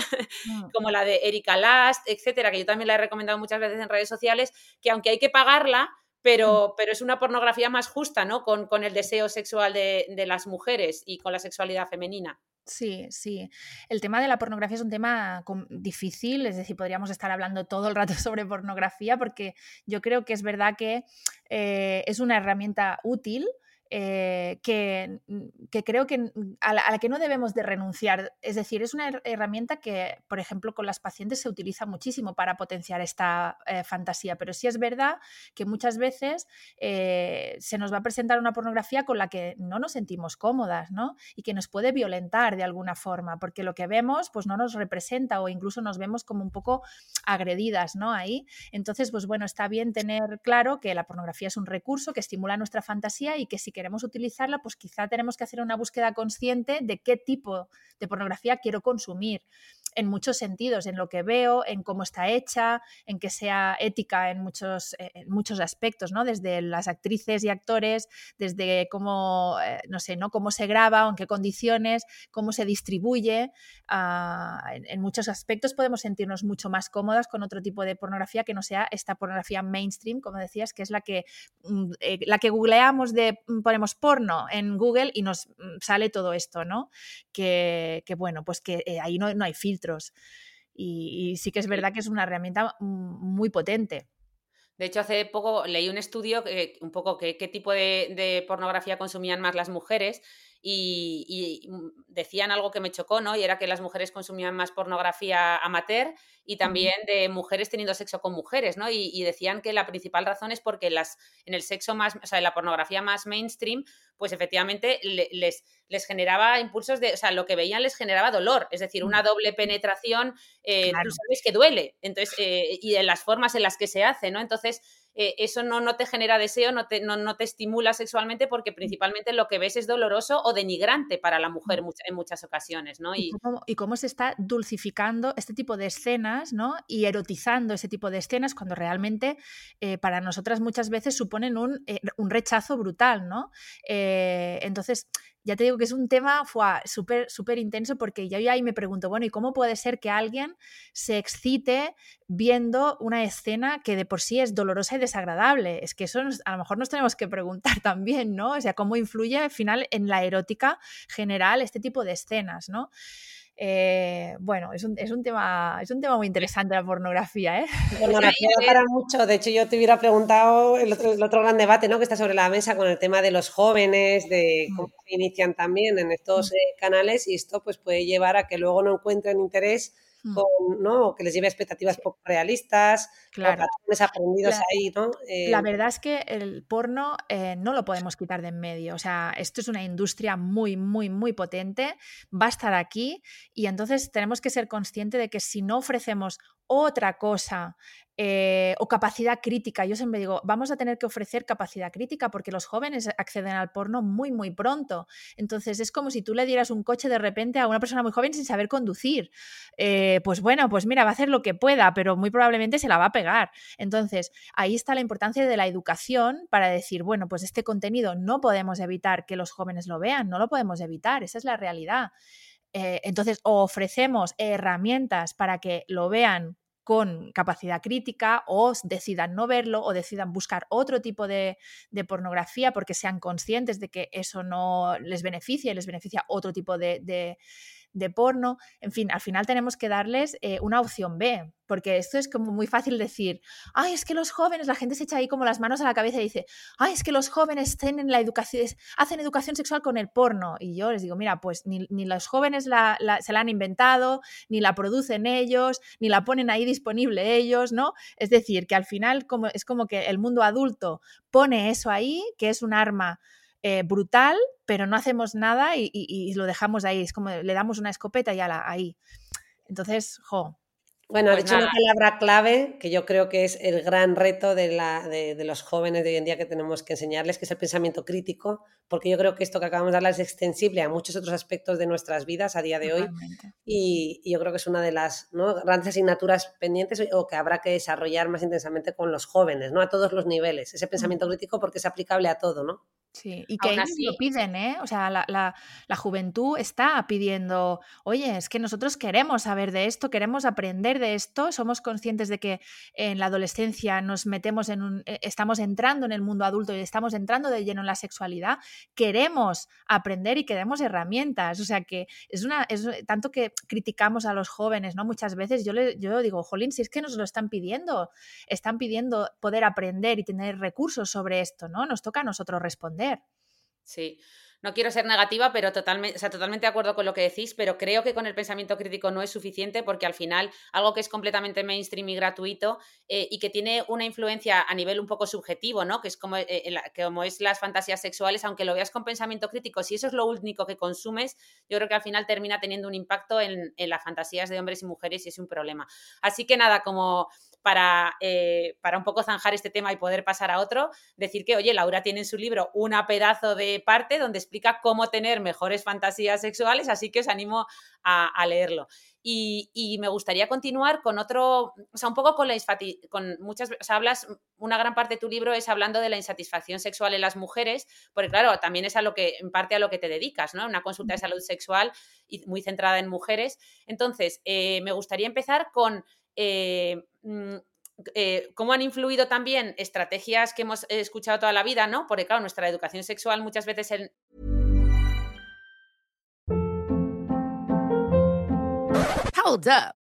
mm. como la de Erika Last, etcétera, que yo también la he recomendado muchas veces en redes sociales, que aunque hay que pagarla, pero, pero es una pornografía más justa, ¿no? Con, el deseo sexual de las mujeres y con la sexualidad femenina. Sí, sí. El tema de la pornografía es un tema difícil, es decir, podríamos estar hablando todo el rato sobre pornografía porque yo creo que es verdad que eh, es una herramienta útil, eh, que, mm, que, creo que mm, a la, que no debemos de renunciar. Es decir, es una herramienta que, por ejemplo, con las pacientes se utiliza muchísimo para potenciar esta eh, fantasía, pero sí es verdad que muchas veces eh, se nos va a presentar una pornografía con la que no nos sentimos cómodas, ¿no? Y que nos puede violentar de alguna forma, porque lo que vemos pues no nos representa o incluso nos vemos como un poco agredidas, ¿no? Ahí. Entonces, pues bueno, está bien tener claro que la pornografía es un recurso que estimula nuestra fantasía y que si queremos utilizarla, pues quizá tenemos que hacer una búsqueda consciente de qué tipo de pornografía quiero consumir en muchos sentidos, en lo que veo, en cómo está hecha, en que sea ética en muchos, eh, en muchos aspectos, ¿no? Desde las actrices y actores, desde cómo, eh, no sé, ¿no? Cómo se graba, en qué condiciones, cómo se distribuye. Ah, en, muchos aspectos podemos sentirnos mucho más cómodas con otro tipo de pornografía que no sea esta pornografía mainstream, como decías, que es la que, mm, eh, la que googleamos de, mm, ponemos porno en Google y nos mm, sale todo esto, ¿no? Que, bueno, pues que ahí no, no hay filtro y, sí que es verdad que es una herramienta muy potente. De hecho, hace poco leí un estudio, un poco qué tipo de, pornografía consumían más las mujeres y, mm, decían algo que me chocó, ¿no? Y era que las mujeres consumían más pornografía amateur y también de mujeres teniendo sexo con mujeres, ¿no? Y, decían que la principal razón es porque las, en el sexo más, o sea, en la pornografía más mainstream, pues efectivamente les, les generaba impulsos de, o sea, lo que veían les generaba dolor, es decir, una doble penetración, eh, tú sabes que duele, entonces, eh, y en las formas en las que se hace, ¿no? Entonces, eh, eso no, no, te genera deseo, no te, no, te, estimula sexualmente porque principalmente lo que ves es doloroso o denigrante para la mujer en muchas ocasiones, ¿no? Y, cómo, se está dulcificando este tipo de escenas, ¿no? Y erotizando ese tipo de escenas cuando realmente eh, para nosotras muchas veces suponen un, eh, un rechazo brutal, ¿no? entonces, ya te digo que es un tema súper súper intenso porque yo ahí me pregunto, bueno, ¿y cómo puede ser que alguien se excite viendo una escena que de por sí es dolorosa y desagradable? Es que eso a lo mejor nos tenemos que preguntar también, ¿no? O sea, ¿cómo influye al final en la erótica general este tipo de escenas, ¿no? Eh, bueno, es un, es, un tema, es un tema muy interesante la pornografía. ¿eh? Pornografía para mucho. De hecho, yo te hubiera preguntado el otro, el otro, gran debate ¿no? que está sobre la mesa con el tema de los jóvenes, de cómo se inician también en estos eh, canales y esto pues puede llevar a que luego no encuentren interés ¿no? O que les lleve a expectativas poco realistas, claro. patrones aprendidos ahí, ¿no? la eh, verdad es que el porno eh, no lo podemos quitar de en medio. O sea, esto es una industria muy, muy, muy potente, va a estar aquí y entonces tenemos que ser conscientes de que si no ofrecemos otra cosa eh, o capacidad crítica. Yo siempre digo, vamos a tener que ofrecer capacidad crítica porque los jóvenes acceden al porno muy, muy pronto. Entonces es como si tú le dieras un coche de repente a una persona muy joven sin saber conducir. Eh, pues bueno, pues mira, va a hacer lo que pueda, pero muy probablemente se la va a pegar. Entonces ahí está la importancia de la educación para decir, bueno, pues este contenido no podemos evitar que los jóvenes lo vean, no lo podemos evitar, esa es la realidad. Eh, entonces, ofrecemos herramientas para que lo vean con capacidad crítica o decidan no verlo o decidan buscar otro tipo de, pornografía porque sean conscientes de que eso no les beneficia y les beneficia otro tipo de, porno, en fin, al final tenemos que darles eh, una opción B, porque esto es como muy fácil decir, ay, es que los jóvenes, la gente se echa ahí como las manos a la cabeza y dice, ay, es que los jóvenes tienen la educación, hacen educación sexual con el porno. Y yo les digo, mira, pues ni, los jóvenes se la han inventado, ni la producen ellos, ni la ponen ahí disponible ellos, ¿no? Es decir, que al final como, es como que el mundo adulto pone eso ahí, que es un arma eh, brutal, pero no hacemos nada y, lo dejamos ahí. Es como le damos una escopeta y la ahí. Entonces, jo. Bueno, pues dicho una palabra clave que yo creo que es el gran reto de, la, de, los jóvenes de hoy en día que tenemos que enseñarles, que es el pensamiento crítico, porque yo creo que esto que acabamos de hablar es extensible a muchos otros aspectos de nuestras vidas a día de hoy y, yo creo que es una de las grandes asignaturas pendientes o que habrá que desarrollar más intensamente con los jóvenes, ¿no? A todos los niveles, ese pensamiento crítico porque es aplicable a todo, ¿no? Sí, y que ellos lo piden, ¿eh? O sea, la, la, la, juventud está pidiendo, oye, es que nosotros queremos saber de esto, queremos aprender de esto, somos conscientes de que en la adolescencia nos metemos en un, eh, estamos entrando en el mundo adulto y estamos entrando de lleno en la sexualidad, queremos aprender y queremos herramientas, o sea que es una, es tanto que criticamos a los jóvenes, ¿no? Muchas veces yo, le, yo digo, jolín, si es que nos lo están pidiendo, están pidiendo poder aprender y tener recursos sobre esto, ¿no? Nos toca a nosotros responder. Sí. No quiero ser negativa, pero totalmente, sea, totalmente de acuerdo con lo que decís, pero creo que con el pensamiento crítico no es suficiente porque al final algo que es completamente mainstream y gratuito eh, y que tiene una influencia a nivel un poco subjetivo, ¿no? Que es como, eh, como es las fantasías sexuales, aunque lo veas con pensamiento crítico, si eso es lo único que consumes, yo creo que al final termina teniendo un impacto en las fantasías de hombres y mujeres y es un problema. Así que nada, como para, eh, para un poco zanjar este tema y poder pasar a otro, decir que, oye, Laura tiene en su libro una pedazo de parte donde explica cómo tener mejores fantasías sexuales, así que os animo a, leerlo. Y, me gustaría continuar con otro, o sea, un poco con la con muchas, o sea, hablas, una gran parte de tu libro es hablando de la insatisfacción sexual en las mujeres, porque claro, también es a lo que, en parte a lo que te dedicas, ¿no? Una consulta de salud sexual y muy centrada en mujeres. Entonces, eh, me gustaría empezar con eh, eh, cómo han influido también estrategias que hemos escuchado toda la vida, ¿no? Porque, claro, nuestra educación sexual muchas veces en... Hold up.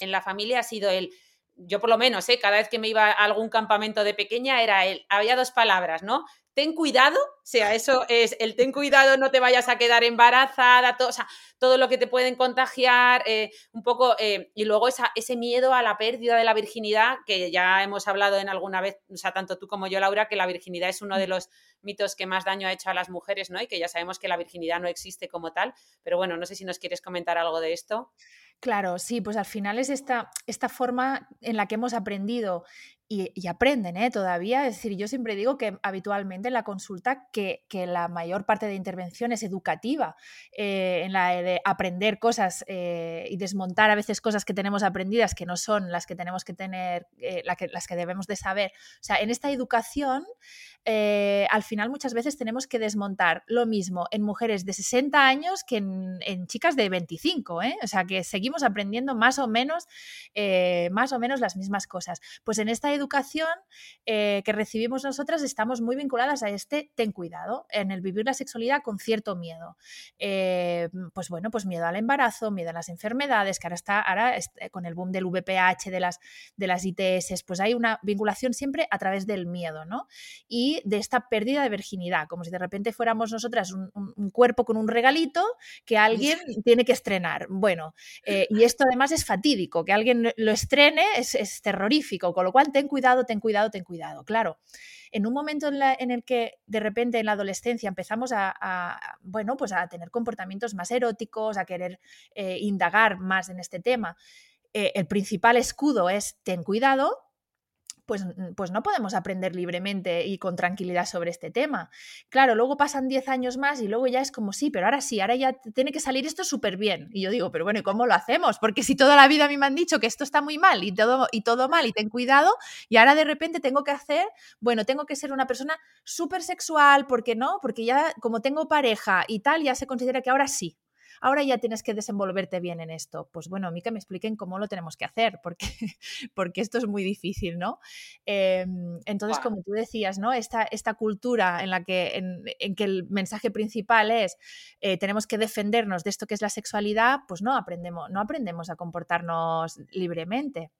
En la familia ha sido el, yo por lo menos, ¿eh? cada vez que me iba a algún campamento de pequeña era el, había dos palabras, ¿no? Ten cuidado, o sea, eso es el ten cuidado, no te vayas a quedar embarazada, todo, o sea, todo lo que te pueden contagiar, eh, un poco, eh, y luego esa, ese miedo a la pérdida de la virginidad, que ya hemos hablado en alguna vez, o sea, tanto tú como yo, Laura, que la virginidad es uno de los mitos que más daño ha hecho a las mujeres, ¿no? Y que ya sabemos que la virginidad no existe como tal, pero bueno, no sé si nos quieres comentar algo de esto. Claro, sí, pues al final es esta, esta forma en la que hemos aprendido y, aprenden ¿eh? todavía. Es decir, yo siempre digo que habitualmente en la consulta que, que la mayor parte de intervención es educativa, eh, en la de aprender cosas eh, y desmontar a veces cosas que tenemos aprendidas que no son las que tenemos que tener, eh, la que, las que debemos de saber. O sea, en esta educación, al final muchas veces tenemos que desmontar lo mismo en mujeres de 60 años que en, chicas de 25. ¿eh? O sea, que seguimos aprendiendo más o menos, más o menos las mismas cosas. Pues en esta educación eh, que recibimos nosotras estamos muy vinculadas a este ten cuidado, en el vivir la sexualidad con cierto miedo. Eh, pues bueno, pues miedo al embarazo, miedo a las enfermedades, que ahora está, ahora est- con el boom del VPH, de las, de las ITS, pues hay una vinculación siempre a través del miedo, ¿no? Y de esta pérdida de virginidad, como si de repente fuéramos nosotras un, un- un cuerpo con un regalito que alguien tiene que estrenar. Bueno, eh, y esto además es fatídico, que alguien lo estrene es, es terrorífico, con lo cual ten cuidado, ten cuidado, ten cuidado. Claro, en un momento en, el que de repente en la adolescencia empezamos a, a, bueno, pues a tener comportamientos más eróticos, a querer eh, indagar más en este tema, eh, el principal escudo es ten cuidado, pues, mm, pues no podemos aprender libremente y con tranquilidad sobre este tema. Claro, luego pasan 10 años más y luego ya es como sí, pero ahora sí, ahora ya tiene que salir esto súper bien. Y yo digo, pero bueno, ¿y cómo lo hacemos? Porque si toda la vida a mí me han dicho que esto está muy mal y todo, y todo mal y ten cuidado, y ahora de repente tengo que hacer, bueno, tengo que ser una persona súper sexual, porque no, porque ya como tengo pareja y tal, ya se considera que ahora sí. Ahora ya tienes que desenvolverte bien en esto. Pues bueno, a mí que me expliquen cómo lo tenemos que hacer, porque, porque esto es muy difícil, ¿no? Eh, entonces, como tú decías, ¿no? Esta, esta cultura en la que, en, en que el mensaje principal es eh, tenemos que defendernos de esto que es la sexualidad, pues no aprendemos, no aprendemos a comportarnos libremente.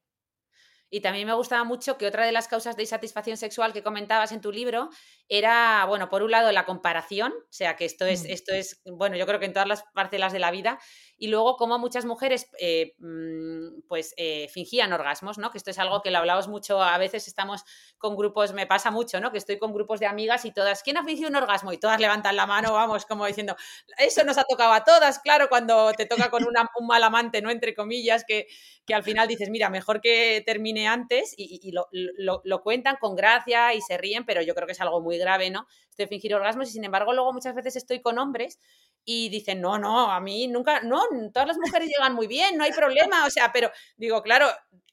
Y también me gustaba mucho que otra de las causas de insatisfacción sexual que comentabas en tu libro era, bueno, por un lado la comparación, o sea que esto es, Mm. esto es, bueno, yo creo que en todas las parcelas de la vida, y luego cómo muchas mujeres eh, mm, pues eh, fingían orgasmos, ¿no? Que esto es algo que lo hablamos mucho, a veces estamos con grupos, me pasa mucho, ¿no? Que estoy con grupos de amigas y todas, ¿quién ha fingido un orgasmo? Y todas levantan la mano, vamos, como diciendo, eso nos ha tocado a todas, claro, cuando te toca con una- un mal amante, ¿no? Entre comillas, que, que al final dices, mira, mejor que termine antes y, lo, lo- lo cuentan con gracia y se ríen, pero yo creo que es algo muy grave, ¿no? De fingir orgasmos y sin embargo luego muchas veces estoy con hombres y dicen, no, no, a mí nunca, no, todas las mujeres llegan muy bien, no hay problema, o sea, pero digo, claro,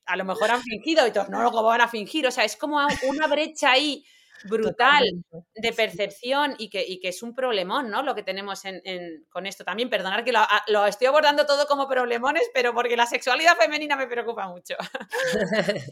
a lo mejor han fingido y todos, no, luego van a fingir, o sea, es como una brecha ahí brutal Totalmente. de percepción y que, y que es un problemón, ¿no? Lo que tenemos en, en- con esto también. Perdonar que lo, a- lo estoy abordando todo como problemones, pero porque la sexualidad femenina me preocupa mucho.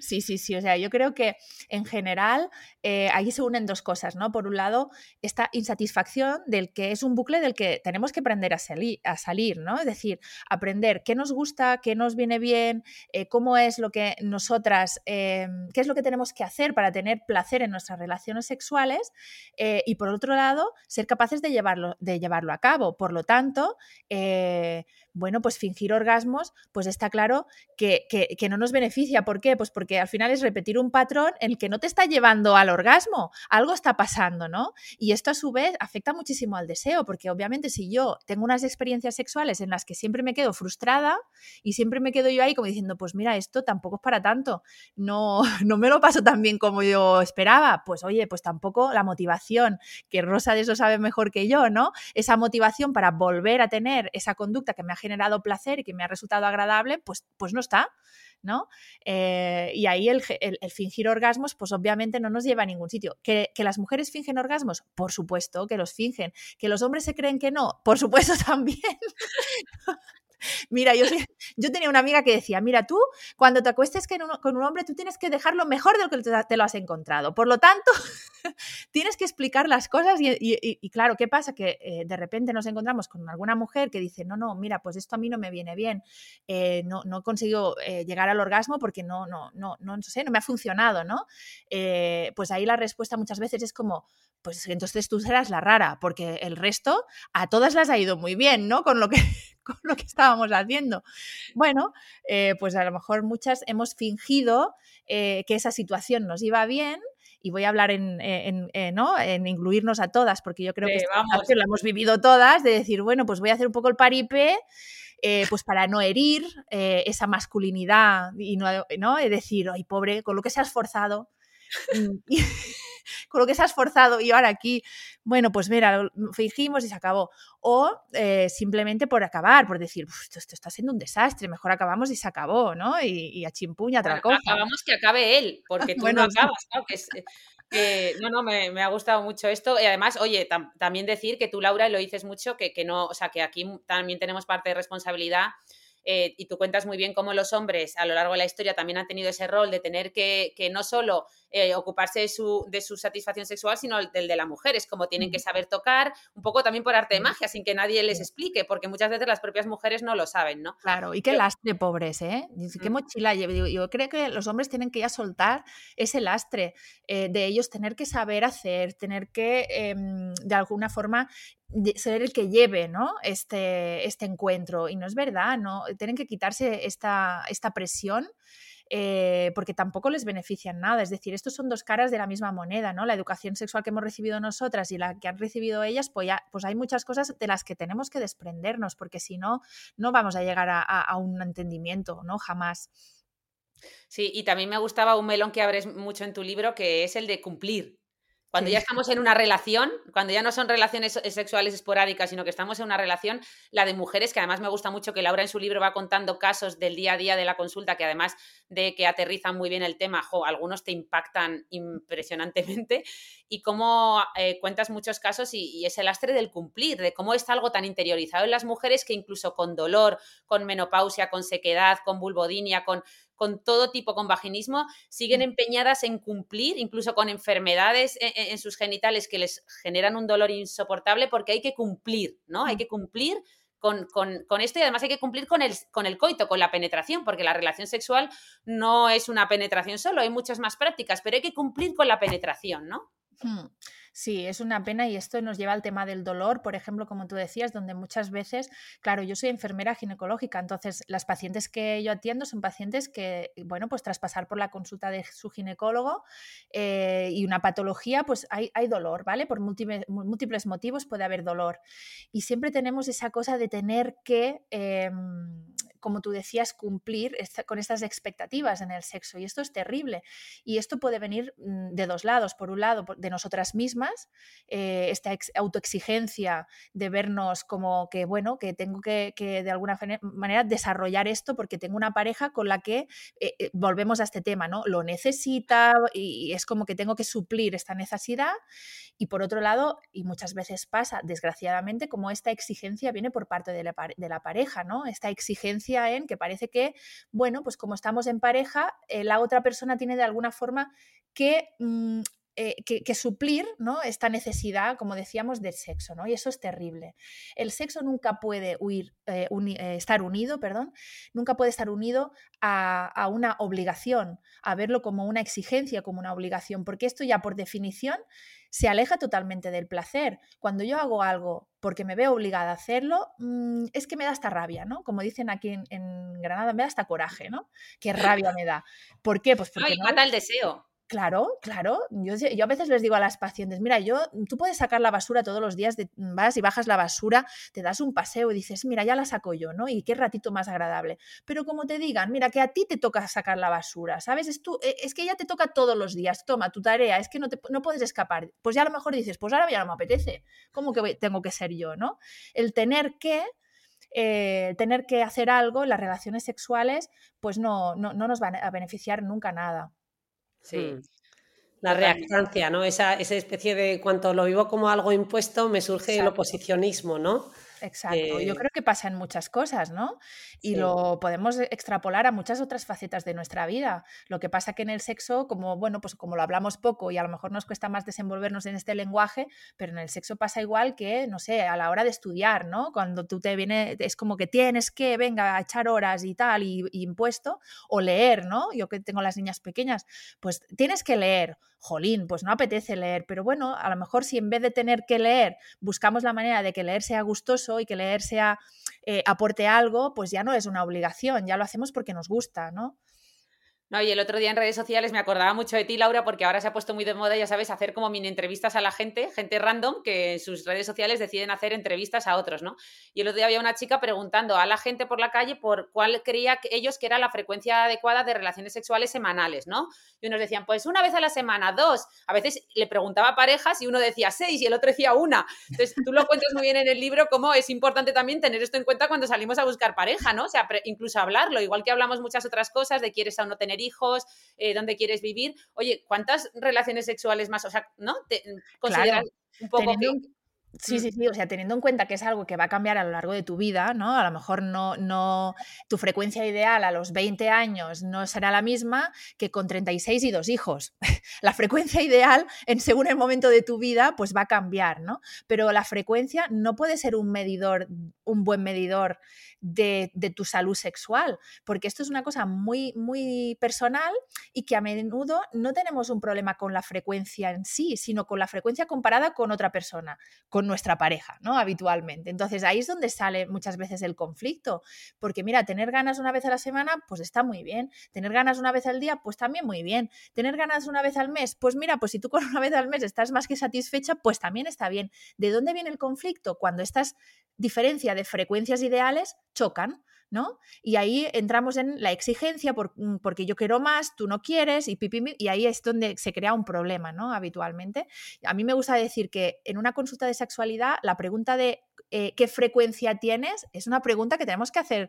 Sí, sí, sí. O sea, yo creo que en general eh, ahí se unen dos cosas, ¿no? Por un lado, esta insatisfacción del que es un bucle del que tenemos que aprender a, salir, a salir, ¿no? Es decir, aprender qué nos gusta, qué nos viene bien, eh, cómo es lo que nosotras, eh, qué es lo que tenemos que hacer para tener placer en nuestras relaciones sexuales eh, y por otro lado, ser capaces de llevarlo, de llevarlo a cabo. Por lo tanto, eh, bueno, pues fingir orgasmos, pues está claro que, no nos beneficia. ¿Por qué? Pues porque al final es repetir un patrón en el que no te está llevando al orgasmo, algo está pasando, ¿no? Y esto a su vez afecta muchísimo al deseo, porque obviamente si yo tengo unas experiencias sexuales en las que siempre me quedo frustrada y siempre me quedo yo ahí como diciendo, pues mira, esto tampoco es para tanto, no, no me lo paso tan bien como yo esperaba, pues oye, pues tampoco la motivación, que Rosa de eso sabe mejor que yo, ¿no? Esa motivación para volver a tener esa conducta que me ha generado placer y que me ha resultado agradable, pues, pues no está. ¿no? Eh, y ahí el, fingir orgasmos, pues obviamente no nos lleva a ningún sitio. ¿Que, ¿Que, las mujeres fingen orgasmos? Por supuesto que los fingen. ¿Que los hombres se creen que no? Por supuesto también. Mira, yo, yo tenía una amiga que decía, mira, tú cuando te acuestes con un hombre, tú tienes que dejarlo mejor de lo que te, lo has encontrado. Por lo tanto, tienes que explicar las cosas y, claro, ¿qué pasa? Que eh, de repente nos encontramos con alguna mujer que dice, no, no, mira, pues esto a mí no me viene bien, eh, no, no consigo eh, llegar al orgasmo porque no, no, no, no, sé, no me ha funcionado, ¿no? pues ahí la respuesta muchas veces es como, pues entonces tú serás la rara, porque el resto a todas las ha ido muy bien, ¿no? Con lo que, con lo que estábamos haciendo. Bueno, eh, pues a lo mejor muchas hemos fingido eh, que esa situación nos iba bien y voy a hablar en, eh, ¿no? en incluirnos a todas, porque yo creo que esta la hemos vivido todas, de decir, bueno, pues voy a hacer un poco el paripé, pues para no herir esa masculinidad y no, ¿no? decir, ay, pobre, con lo que se ha esforzado. Mm, con lo que se ha esforzado y ahora aquí, bueno, pues mira, fingimos y se acabó. O eh, simplemente por acabar, por decir, esto, está siendo un desastre, mejor acabamos y se acabó, ¿no? Y, a chimpuña otra cosa. Acabamos que acabe él, porque tú no acabas, ¿no? Eh, no, no, me, ha gustado mucho esto. Y además, oye, también decir que tú, Laura, lo dices mucho, que, que no, o sea, que aquí también tenemos parte de responsabilidad eh, y tú cuentas muy bien cómo los hombres a lo largo de la historia también han tenido ese rol de tener que, que no solo eh, ocuparse de su, de su satisfacción sexual, sino del de la mujer. Es como tienen que saber tocar, un poco también por arte de magia, sin que nadie les explique, porque muchas veces las propias mujeres no lo saben, ¿no? Claro, y qué lastre, pobres, ¿eh? Qué mochila lleve. Yo creo que los hombres tienen que ya soltar ese lastre eh, de ellos, tener que saber hacer, tener que, em, de alguna forma, ser el que lleve ¿no? este, este encuentro. Y no es verdad, ¿no? Tienen que quitarse esta, esta presión. Eh, porque tampoco les benefician nada. Es decir, estos son dos caras de la misma moneda, ¿no? La educación sexual que hemos recibido nosotras y la que han recibido ellas, pues, ya, pues hay muchas cosas de las que tenemos que desprendernos, porque si no, no vamos a llegar a, a un entendimiento, ¿no? Jamás. Sí, y también me gustaba un melón que abres mucho en tu libro, que es el de cumplir. Cuando ya estamos en una relación, cuando ya no son relaciones sexuales esporádicas, sino que estamos en una relación, la de mujeres, que además me gusta mucho que Laura en su libro va contando casos del día a día de la consulta, que además de que aterrizan muy bien el tema, jo, algunos te impactan impresionantemente, y cómo eh, cuentas muchos casos y, y ese lastre del cumplir, de cómo está algo tan interiorizado en las mujeres que incluso con dolor, con menopausia, con sequedad, con vulvodinia, con con todo tipo, con vaginismo, siguen mm. empeñadas en cumplir, incluso con enfermedades e, e, en, sus genitales que les generan un dolor insoportable, porque hay que cumplir, ¿no? Hay mm. que cumplir con, con, esto y además hay que cumplir con el, con el coito, con la penetración, porque la relación sexual no es una penetración solo, hay muchas más prácticas, pero hay que cumplir con la penetración, ¿no? Hmm. Sí, es una pena y esto nos lleva al tema del dolor, por ejemplo, como tú decías, donde muchas veces, claro, yo soy enfermera ginecológica, entonces las pacientes que yo atiendo son pacientes que, bueno, pues tras pasar por la consulta de su ginecólogo eh, y una patología, pues hay, hay dolor, ¿vale? Por múltiples, múltiples, motivos puede haber dolor. Y siempre tenemos esa cosa de tener que... Em, como tú decías, cumplir con estas expectativas en el sexo. Y esto es terrible. Y esto puede venir mm, de dos lados. Por un lado, de nosotras mismas, eh, esta autoexigencia de vernos como que, bueno, que tengo que, de alguna manera desarrollar esto porque tengo una pareja con la que eh, eh, volvemos a este tema, ¿no? Lo necesita y es como que tengo que suplir esta necesidad. Y por otro lado, y muchas veces pasa, desgraciadamente, como esta exigencia viene por parte de la, de la pareja, ¿no? Esta exigencia en que parece que, bueno, pues como estamos en pareja, eh, la otra persona tiene de alguna forma que mm, eh, que, suplir ¿no? esta necesidad, como decíamos, del sexo, ¿no? Y eso es terrible. El sexo nunca puede huir, eh, eh, estar unido, perdón, nunca puede estar unido a, a, una obligación, a verlo como una exigencia, como una obligación, porque esto ya por definición se aleja totalmente del placer. Cuando yo hago algo porque me veo obligada a hacerlo, mm, es que me da hasta rabia, ¿no? Como dicen aquí en, Granada, me da hasta coraje, ¿no? Qué rabia me da. ¿Por qué? Pues porque... No, mata el deseo. Claro, claro. Yo, yo, a veces les digo a las pacientes, mira, yo, tú puedes sacar la basura todos los días, vas y bajas la basura, te das un paseo y dices, mira, ya la saco yo, ¿no? Y qué ratito más agradable. Pero como te digan, mira, que a ti te toca sacar la basura, ¿sabes? Es, tú, e, es que ya te toca todos los días, toma tu tarea, es que no, te, no puedes escapar. Pues ya a lo mejor dices, pues ahora ya no me apetece. ¿Cómo que tengo que ser yo, no? El tener que... Eh, tener que hacer algo en las relaciones sexuales, pues no, no, no nos va a beneficiar nunca nada. Sí. Mm. La reactancia, ¿no? Esa, esa especie de cuanto lo vivo como algo impuesto, me surge el oposicionismo, ¿no? Exacto, yo creo que pasa en muchas cosas, ¿no? Y lo podemos extrapolar a muchas otras facetas de nuestra vida. Lo que pasa que en el sexo, como bueno, pues como lo hablamos poco y a lo mejor nos cuesta más desenvolvernos en este lenguaje, pero en el sexo pasa igual que, no sé, a la hora de estudiar, ¿no? Cuando tú te viene, es como que tienes que, venga, a echar horas y tal, y, y impuesto, o leer, ¿no? Yo que tengo las niñas pequeñas, pues tienes que leer jolín, pues no apetece leer, pero bueno, a lo mejor si en vez de tener que leer buscamos la manera de que leer sea gustoso y que leer sea eh, aporte algo, pues ya no es una obligación, ya lo hacemos porque nos gusta, ¿no? No, y el otro día en redes sociales me acordaba mucho de ti, Laura, porque ahora se ha puesto muy de moda, ya sabes, hacer como mini entrevistas a la gente, gente random, que en sus redes sociales deciden hacer entrevistas a otros, ¿no? Y el otro día había una chica preguntando a la gente por la calle por cuál creía ellos que era la frecuencia adecuada de relaciones sexuales semanales, ¿no? Y unos decían, pues una vez a la semana, dos. A veces le preguntaba parejas y uno decía seis y el otro decía una. Entonces, tú lo cuentas muy bien en el libro, cómo es importante también tener esto en cuenta cuando salimos a buscar pareja, ¿no? O sea, incluso hablarlo, igual que hablamos muchas otras cosas de quieres o no tener hijos, eh, dónde quieres vivir. Oye, ¿cuántas relaciones sexuales más? O sea, ¿no? ¿Te consideras un poco Sí, sí, sí, o sea, teniendo en cuenta que es algo que va a cambiar a lo largo de tu vida, ¿no? A lo mejor no, no, tu frecuencia ideal a los 20 años no será la misma que con 36 y dos hijos. la frecuencia ideal, en según el momento de tu vida, pues va a cambiar, ¿no? Pero la frecuencia no puede ser un medidor, un buen medidor de, tu salud sexual, porque esto es una cosa muy, muy personal y que a menudo no tenemos un problema con la frecuencia en sí, sino con la frecuencia comparada con otra persona, con nuestra pareja, ¿no? Habitualmente. Entonces ahí es donde sale muchas veces el conflicto, porque mira, tener ganas una vez a la semana, pues está muy bien. Tener ganas una vez al día, pues también muy bien. Tener ganas una vez al mes, pues mira, pues si tú con una vez al mes estás más que satisfecha, pues también está bien. ¿De dónde viene el conflicto? Cuando estas diferencia de frecuencias ideales chocan. ¿no? Y ahí entramos en la exigencia mm, porque yo quiero más, tú no quieres, y, y ahí es donde se crea un problema, ¿no? Habitualmente. A mí me gusta decir que en una consulta de sexualidad, la pregunta de eh, qué frecuencia tienes es una pregunta que tenemos que hacer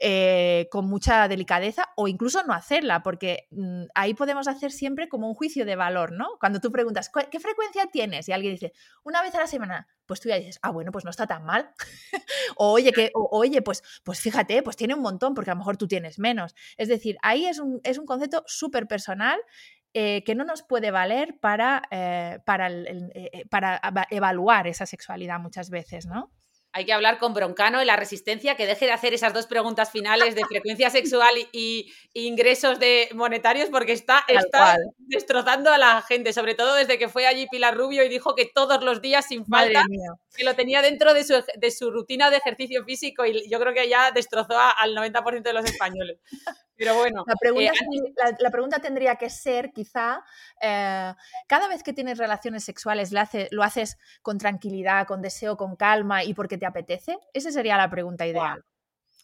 eh, con mucha delicadeza o incluso no hacerla, porque mm, ahí podemos hacer siempre como un juicio de valor, ¿no? Cuando tú preguntas, ¿qué frecuencia tienes? Y alguien dice, una vez a la semana, pues tú ya dices, ah, bueno, pues no está tan mal. o oye, que, oye, pues, pues fíjate, pues tiene un montón, porque a lo mejor tú tienes menos. Es decir, ahí es un, es un concepto súper personal eh, que no nos puede valer para, para, para evaluar esa sexualidad muchas veces, ¿no? Hay que hablar con Broncano y la resistencia que deje de hacer esas dos preguntas finales de frecuencia sexual y, ingresos de monetarios porque está, está destrozando a la gente, sobre todo desde que fue allí Pilar Rubio y dijo que todos los días sin falta, que lo tenía dentro de su, de su, rutina de ejercicio físico y yo creo que ya destrozó al 90% de los españoles. Pero bueno. La pregunta, eh, la, pregunta tendría que ser, quizá, eh, cada vez que tienes relaciones sexuales, ¿lo, hace, ¿lo haces con tranquilidad, con deseo, con calma y porque te apetece? Esa sería la pregunta ideal.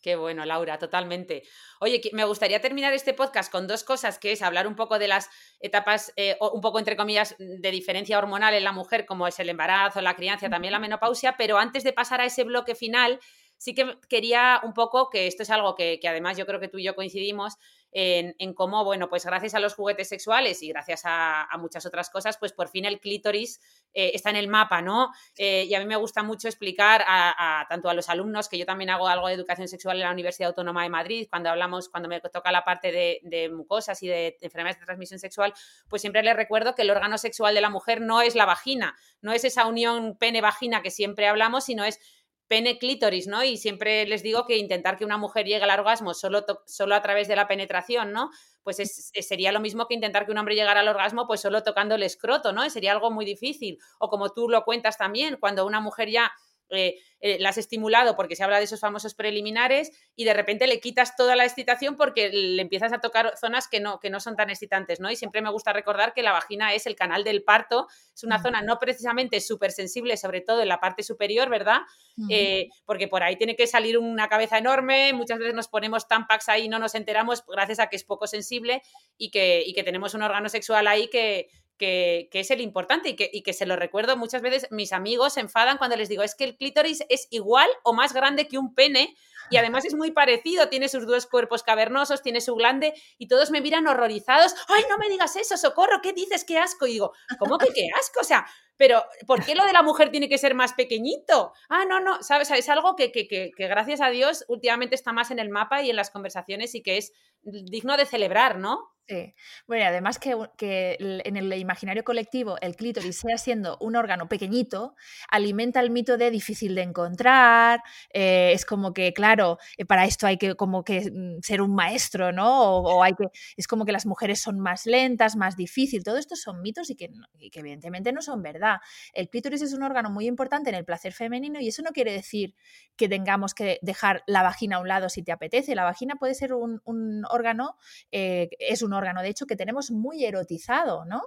Qué bueno, Laura, totalmente. Oye, me gustaría terminar este podcast con dos cosas, que es hablar un poco de las etapas, eh, un poco entre comillas, de diferencia hormonal en la mujer, como es el embarazo, la crianza, también la menopausia, pero antes de pasar a ese bloque final, sí que quería un poco, que esto es algo que, además yo creo que tú y yo coincidimos, en, cómo, bueno, pues gracias a los juguetes sexuales y gracias a, muchas otras cosas, pues por fin el clítoris eh, está en el mapa, ¿no? Eh, y a mí me gusta mucho explicar a, tanto a los alumnos, que yo también hago algo de educación sexual en la Universidad Autónoma de Madrid, cuando hablamos, cuando me toca la parte de, de mucosas y de enfermedades de transmisión sexual, pues siempre les recuerdo que el órgano sexual de la mujer no es la vagina, no es esa unión pene-vagina que siempre hablamos, sino es pene clítoris, ¿no? Y siempre les digo que intentar que una mujer llegue al orgasmo solo, solo a través de la penetración, ¿no? Pues sería lo mismo que intentar que un hombre llegara al orgasmo pues solo tocando el escroto, ¿no? Sería algo muy difícil. O como tú lo cuentas también, cuando una mujer ya eh, eh, la has estimulado porque se habla de esos famosos preliminares y de repente le quitas toda la excitación porque le empiezas a tocar zonas que no, que no son tan excitantes, ¿no? Y siempre me gusta recordar que la vagina es el canal del parto, es una zona no precisamente súper sensible, sobre todo en la parte superior, ¿verdad? Eh, porque por ahí tiene que salir una cabeza enorme, muchas veces nos ponemos tampax ahí y no nos enteramos gracias a que es poco sensible y que, y que tenemos un órgano sexual ahí que, que, es el importante y que, y que, se lo recuerdo muchas veces. Mis amigos se enfadan cuando les digo, es que el clítoris es igual o más grande que un pene y además es muy parecido, tiene sus dos cuerpos cavernosos, tiene su glande y todos me miran horrorizados. ¡Ay, no me digas eso, socorro! ¿Qué dices? ¡Qué asco! Y digo, ¿cómo que qué asco? O sea, pero ¿por qué lo de la mujer tiene que ser más pequeñito? Ah, no, no, ¿sabes? Es algo que, que, que, gracias a Dios últimamente está más en el mapa y en las conversaciones y que es digno de celebrar, ¿no? Sí. Bueno, además que, que, en el imaginario colectivo el clítoris sea siendo un órgano pequeñito, alimenta el mito de difícil de encontrar, eh, es como que, claro, eh, para esto hay que como que mm, ser un maestro, ¿no? O, hay que, es como que las mujeres son más lentas, más difícil, todo esto son mitos y que, evidentemente no son verdad. El clítoris es un órgano muy importante en el placer femenino y eso no quiere decir que tengamos que dejar la vagina a un lado si te apetece, la vagina puede ser un, un órgano, eh, es un órgano, de hecho, que tenemos muy erotizado, ¿no?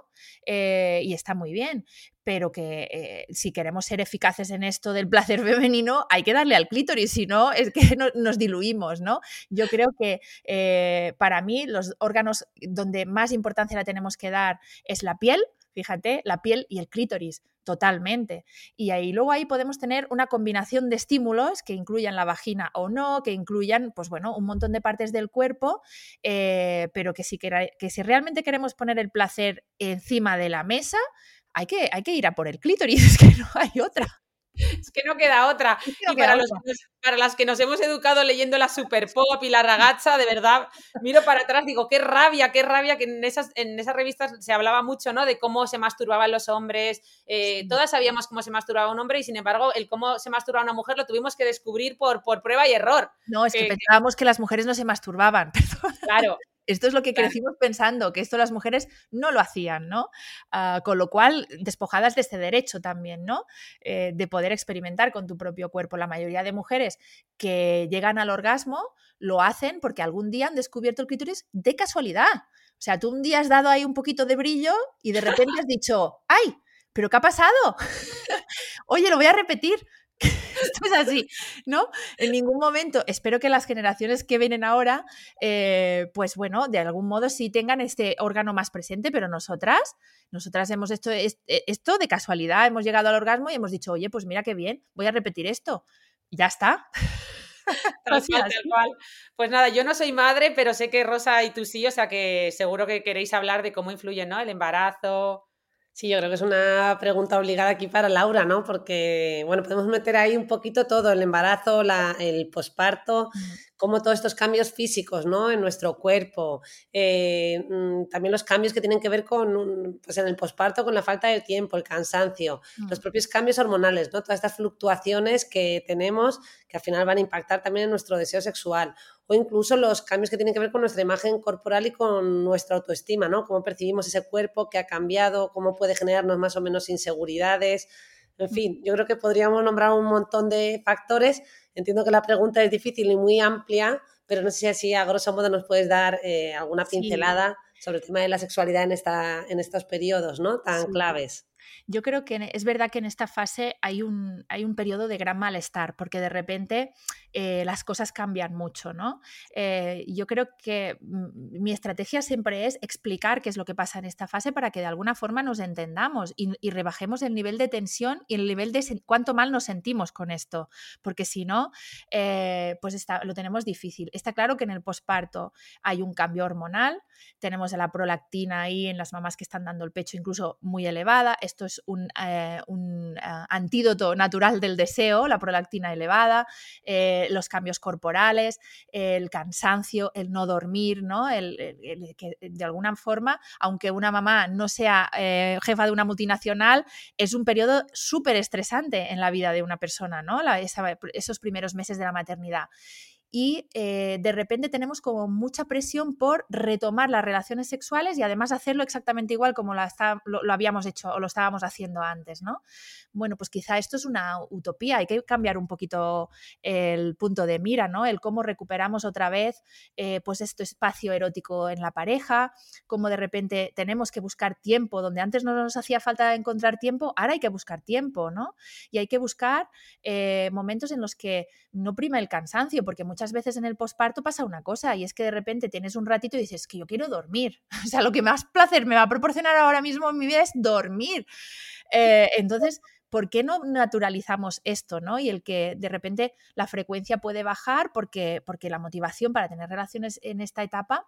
Eh, y está muy bien, pero que eh, si queremos ser eficaces en esto del placer femenino, hay que darle al clítoris, si no, es que nos diluimos, ¿no? Yo creo que para mí los órganos donde más importancia la tenemos que dar es la piel, fíjate, la piel y el clítoris, totalmente. Y ahí luego ahí podemos tener una combinación de estímulos que incluyan la vagina o no, que incluyan, pues bueno, un montón de partes del cuerpo, eh, pero que si, que si realmente queremos poner el placer encima de la mesa, hay que, hay que ir a por el clítoris, es que no hay otra. Es que no queda otra. y para, para, las que nos hemos educado leyendo la Super Pop y la ragazza, de verdad, miro para atrás, digo, qué rabia, qué rabia que en esas, en esas revistas se hablaba mucho, ¿no? De cómo se masturbaban los hombres. Eh, todas sabíamos cómo se masturbaba un hombre y, sin embargo, el cómo se masturbaba una mujer lo tuvimos que descubrir por, por prueba y error. No, es que eh, pensábamos que las mujeres no se masturbaban. Claro. Esto es lo que crecimos pensando, que esto las mujeres no lo hacían, ¿no? Ah, con lo cual, despojadas de este derecho también, ¿no? Eh, de poder experimentar con tu propio cuerpo. La mayoría de mujeres que llegan al orgasmo lo hacen porque algún día han descubierto el clítoris de casualidad. O sea, tú un día has dado ahí un poquito de brillo y de repente has dicho, ¡ay! ¿Pero qué ha pasado? Oye, lo voy a repetir. Esto es así, ¿no? En ningún momento, espero que las generaciones que vienen ahora, eh, pues bueno, de algún modo sí tengan este órgano más presente, pero nosotras, nosotras hemos hecho e, esto de casualidad, hemos llegado al orgasmo y hemos dicho, oye, pues mira qué bien, voy a repetir esto. ya está. Pues nada, yo no soy madre, pero sé que Rosa y tú sí, o sea que seguro que queréis hablar de cómo influye, ¿no? El embarazo, Sí, yo creo que es una pregunta obligada aquí para Laura, ¿no? Porque, bueno, podemos meter ahí un poquito todo, el embarazo, la, el posparto, como todos estos cambios físicos, ¿no? En nuestro cuerpo, eh, mm, también los cambios que tienen que ver con, pues en el posparto, con la falta de tiempo, el cansancio, los propios cambios hormonales, ¿no? Todas estas fluctuaciones que tenemos que al final van a impactar también en nuestro deseo sexual o incluso los cambios que tienen que ver con nuestra imagen corporal y con nuestra autoestima, ¿no? Cómo percibimos ese cuerpo que ha cambiado, cómo puede generarnos más o menos inseguridades. En fin, yo creo que podríamos nombrar un montón de factores. Entiendo que la pregunta es difícil y muy amplia, pero no sé si a grosso modo nos puedes dar eh, alguna pincelada sobre el tema de la sexualidad en, esta, en estos periodos ¿no? tan claves. Yo creo que es verdad que en esta fase hay un, hay un periodo de gran malestar, porque de repente eh, las cosas cambian mucho, ¿no? Eh, yo creo que mm, mi estrategia siempre es explicar qué es lo que pasa en esta fase para que de alguna forma nos entendamos y, rebajemos el nivel de tensión y el nivel de cuánto mal nos sentimos con esto, porque si no, eh, pues está, lo tenemos difícil. Está claro que en el posparto hay un cambio hormonal, tenemos la prolactina ahí en las mamás que están dando el pecho incluso muy elevada, esto es un, antídoto natural del deseo, la prolactina elevada, los cambios corporales, el cansancio, el no dormir, ¿no? El, que de alguna forma, aunque una mamá no sea eh, jefa de una multinacional, es un periodo súper estresante en la vida de una persona, ¿no? esos primeros meses de la maternidad y eh, de repente tenemos como mucha presión por retomar las relaciones sexuales y además hacerlo exactamente igual como lo, habíamos hecho o lo estábamos haciendo antes, ¿no? Bueno, pues quizá esto es una utopía, hay que cambiar un poquito el punto de mira, ¿no? El cómo recuperamos otra vez eh, pues este espacio erótico en la pareja, cómo de repente tenemos que buscar tiempo, donde antes no nos hacía falta encontrar tiempo, ahora hay que buscar tiempo, ¿no? Y hay que buscar eh, momentos en los que no prima el cansancio, porque muchas veces en el posparto pasa una cosa y es que de repente tienes un ratito y dices que yo quiero dormir. O sea, lo que más placer me va a proporcionar ahora mismo en mi vida es dormir. Eh, entonces, ¿por qué no naturalizamos esto? ¿no? Y el que de repente la frecuencia puede bajar porque, porque la motivación para tener relaciones en esta etapa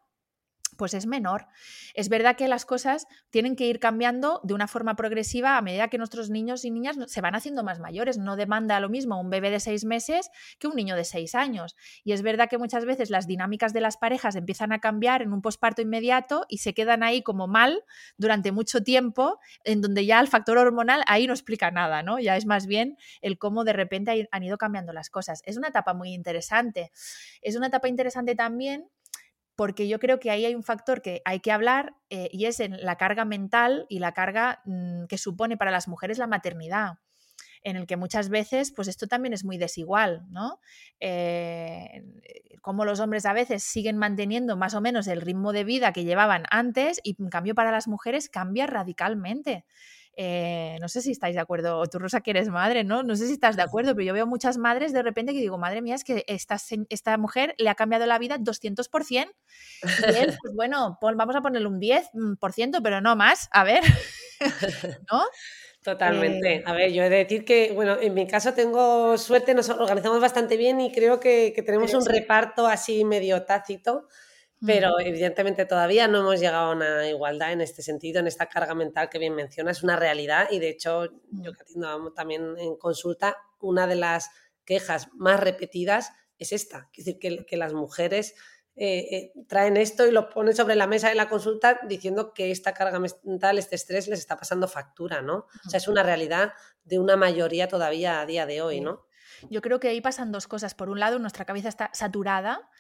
pues es menor. Es verdad que las cosas tienen que ir cambiando de una forma progresiva a medida que nuestros niños y niñas se van haciendo más mayores. No demanda lo mismo un bebé de seis meses que un niño de seis años. Y es verdad que muchas veces las dinámicas de las parejas empiezan a cambiar en un posparto inmediato y se quedan ahí como mal durante mucho tiempo, en donde ya el factor hormonal ahí no explica nada, ¿no? Ya es más bien el cómo de repente han ido cambiando las cosas. Es una etapa muy interesante. Es una etapa interesante también porque yo creo que ahí hay un factor que hay que hablar eh, y es en la carga mental y la carga mm, que supone para las mujeres la maternidad en el que muchas veces, pues esto también es muy desigual, ¿no? Eh, como los hombres a veces siguen manteniendo más o menos el ritmo de vida que llevaban antes y en cambio para las mujeres cambia radicalmente. Eh, no sé si estáis de acuerdo, o tú Rosa que eres madre, ¿no? No sé si estás de acuerdo, pero yo veo muchas madres de repente que digo, madre mía, es que esta, esta mujer le ha cambiado la vida 200%. Y él, pues bueno, vamos a ponerle un 10%, mm, pero no más, a ver, ¿no? Totalmente. Eh, a ver, yo he de decir que, bueno, en mi caso tengo suerte, nos organizamos bastante bien y creo que, que tenemos un reparto así medio tácito pero evidentemente todavía no hemos llegado a una igualdad en este sentido, en esta carga mental que bien menciona, es una realidad y de hecho yo que atiendo también en consulta, una de las quejas más repetidas es esta, es decir, que, que las mujeres eh, eh, traen esto y lo ponen sobre la mesa de la consulta diciendo que esta carga mental, este estrés les está pasando factura, ¿no? O sea, es una realidad de una mayoría todavía a día de hoy, ¿no? Yo creo que ahí pasan dos cosas. Por un lado, nuestra cabeza está saturada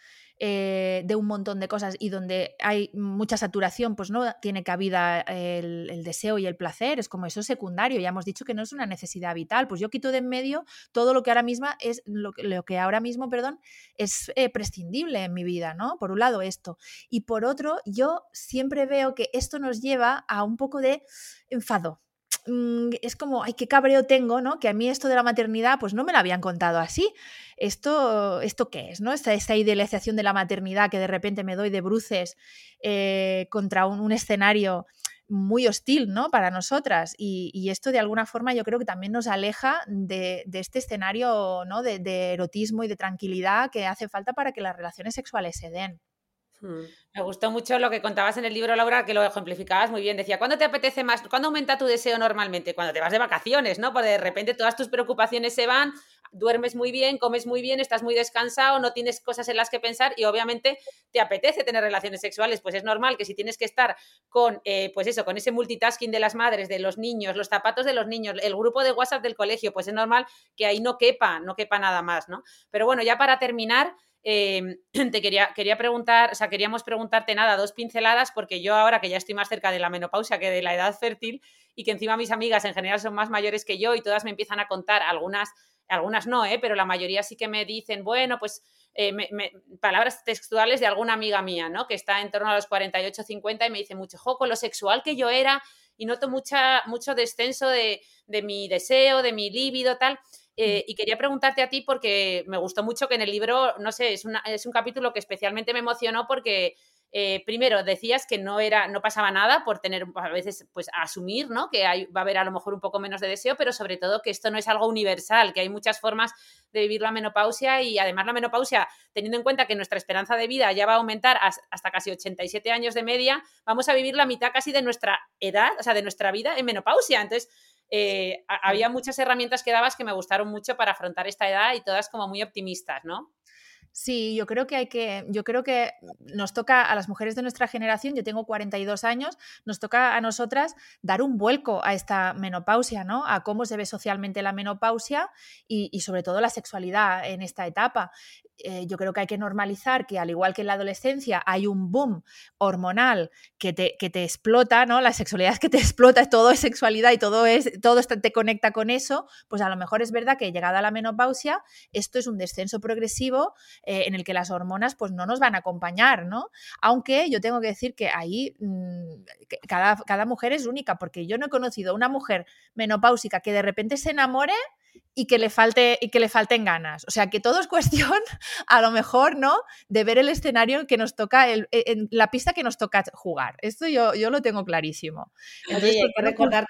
eh, de un montón de cosas y donde hay mucha saturación, pues no tiene cabida el, deseo y el placer, es como eso secundario, ya hemos dicho que no es una necesidad vital, pues yo quito de en medio todo lo que ahora mismo es, lo, que ahora mismo, perdón, es eh, prescindible en mi vida, ¿no? Por un lado esto. Y por otro, yo siempre veo que esto nos lleva a un poco de enfado, Mm, es como, ay, qué cabreo tengo, ¿no? Que a mí esto de la maternidad, pues no me lo habían contado así. ¿Esto, esto qué es, no? Esta, esta idealización de la maternidad que de repente me doy de bruces eh, contra un, escenario muy hostil, ¿no? Para nosotras. Y, esto de alguna forma yo creo que también nos aleja de, este escenario, ¿no? De, de erotismo y de tranquilidad que hace falta para que las relaciones sexuales se den. Hmm. Me gustó mucho lo que contabas en el libro, Laura, que lo ejemplificabas muy bien. Decía, ¿cuándo te apetece más? ¿Cuándo aumenta tu deseo normalmente? Cuando te vas de vacaciones, ¿no? Porque de repente todas tus preocupaciones se van, duermes muy bien, comes muy bien, estás muy descansado, no tienes cosas en las que pensar y obviamente te apetece tener relaciones sexuales. Pues es normal que si tienes que estar con, eh, pues eso, con ese multitasking de las madres, de los niños, los zapatos de los niños, el grupo de WhatsApp del colegio, pues es normal que ahí no quepa, no quepa nada más, ¿no? Pero bueno, ya para terminar, Em, te quería, quería preguntar, o sea, queríamos preguntarte nada, dos pinceladas, porque yo ahora que ya estoy más cerca de la menopausia que de la edad fértil y que encima mis amigas en general son más mayores que yo y todas me empiezan a contar, algunas, algunas no, ¿eh? pero la mayoría sí que me dicen, bueno, pues eh, palabras textuales de alguna amiga mía, ¿no? Que está en torno a los 48, 50 y me dice mucho, jo, con lo sexual que yo era, y noto mucha, mucho descenso de, de mi deseo, de mi líbido, tal. Eh, y quería preguntarte a ti porque me gustó mucho que en el libro, no sé, es, una, es un capítulo que especialmente me emocionó porque eh, primero decías que no era, no pasaba nada por tener a veces, pues asumir, ¿no? Que hay, va a haber a lo mejor un poco menos de deseo, pero sobre todo que esto no es algo universal, que hay muchas formas de vivir la menopausia y además la menopausia, teniendo en cuenta que nuestra esperanza de vida ya va a aumentar hasta casi 87 años de media, vamos a vivir la mitad casi de nuestra edad, o sea, de nuestra vida en menopausia. Entonces, eh, había muchas herramientas que dabas que me gustaron mucho para afrontar esta edad y todas como muy optimistas, ¿no? Sí, yo creo que hay que, yo creo que nos toca a las mujeres de nuestra generación, yo tengo 42 años, nos toca a nosotras dar un vuelco a esta menopausia, ¿no? A cómo se ve socialmente la menopausia y, y sobre todo la sexualidad en esta etapa. Eh, yo creo que hay que normalizar que al igual que en la adolescencia hay un boom hormonal que te, que te explota, ¿no? La sexualidad que te explota, todo es sexualidad y todo, es, todo te conecta con eso, pues a lo mejor es verdad que llegada a la menopausia, esto es un descenso progresivo eh, en el que las hormonas pues no nos van a acompañar, ¿no? Aunque yo tengo que decir que ahí mmm, cada, cada mujer es única, porque yo no he conocido una mujer menopáusica que de repente se enamore y que le falte y que le falten ganas. O sea, que todo es cuestión, a lo mejor, ¿no? De ver el escenario que nos toca, el, e, en la pista que nos toca jugar. Esto yo, yo lo tengo clarísimo. Entonces, Oye, hay que recordar,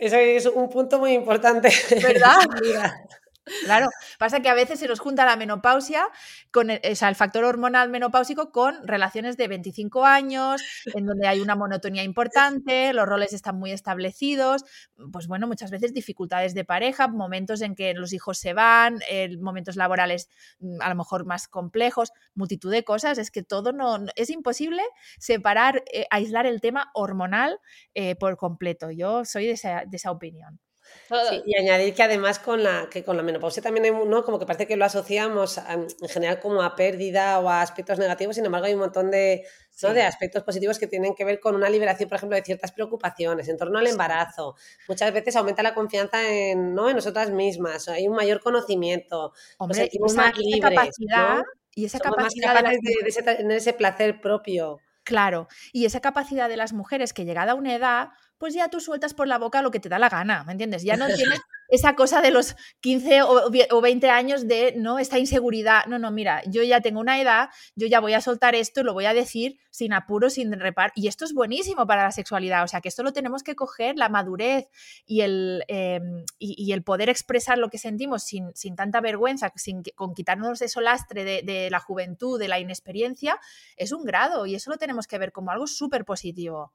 ese es un punto muy importante. ¿Verdad? Claro, pasa que a veces se nos junta la menopausia, con el, o sea, el factor hormonal menopáusico con relaciones de 25 años, en donde hay una monotonía importante, los roles están muy establecidos, pues bueno, muchas veces dificultades de pareja, momentos en que los hijos se van, momentos laborales mm, a lo mejor más complejos, multitud de cosas, es que todo no, es imposible separar, eh, aislar el tema hormonal eh, por completo. Yo soy de esa, de esa opinión. Sí, y añadir que además con la, que con la menopausia también hay, ¿no? Como que parece que lo asociamos a, en general como a pérdida o a aspectos negativos, sin embargo hay un montón de, sí. ¿no? de aspectos positivos que tienen que ver con una liberación, por ejemplo, de ciertas preocupaciones en torno al embarazo. Muchas veces aumenta la confianza en, ¿no? en nosotras mismas, hay un mayor conocimiento, Hombre, nos esa, más libres, capacidad, ¿no? y esa Somos capacidad más capaces de, de, ese, de ese placer propio. Claro, y esa capacidad de las mujeres que llegada a una edad, pues ya tú sueltas por la boca lo que te da la gana, ¿me entiendes? Ya no tienes esa cosa de los 15 o 20 años de, no, esta inseguridad. No, no, mira, yo ya tengo una edad, yo ya voy a soltar esto y lo voy a decir sin apuro, sin repar. Y esto es buenísimo para la sexualidad. O sea, que esto lo tenemos que coger, la madurez y el, eh, y, y, el poder expresar lo que sentimos sin, sin tanta vergüenza, sin, con quitarnos ese lastre de, de la juventud, de la inexperiencia, es un grado y eso lo tenemos que ver como algo súper positivo.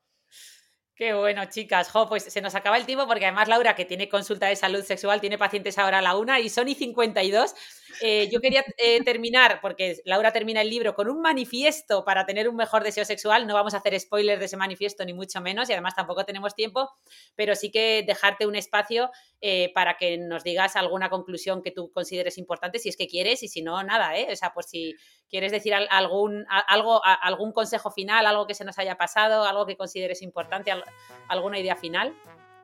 Qué bueno, chicas. Jo, pues se nos acaba el tiempo porque además Laura, que tiene consulta de salud sexual, tiene pacientes ahora a la una y son y 52. Eh, yo quería eh, terminar, porque Laura termina el libro con un manifiesto para tener un mejor deseo sexual. No vamos a hacer spoilers de ese manifiesto, ni mucho menos, y además tampoco tenemos tiempo, pero sí que dejarte un espacio eh, para que nos digas alguna conclusión que tú consideres importante, si es que quieres, y si no, nada, ¿eh? O sea, pues si quieres decir algún, algo, algún consejo final, algo que se nos haya pasado, algo que consideres importante, alguna idea final.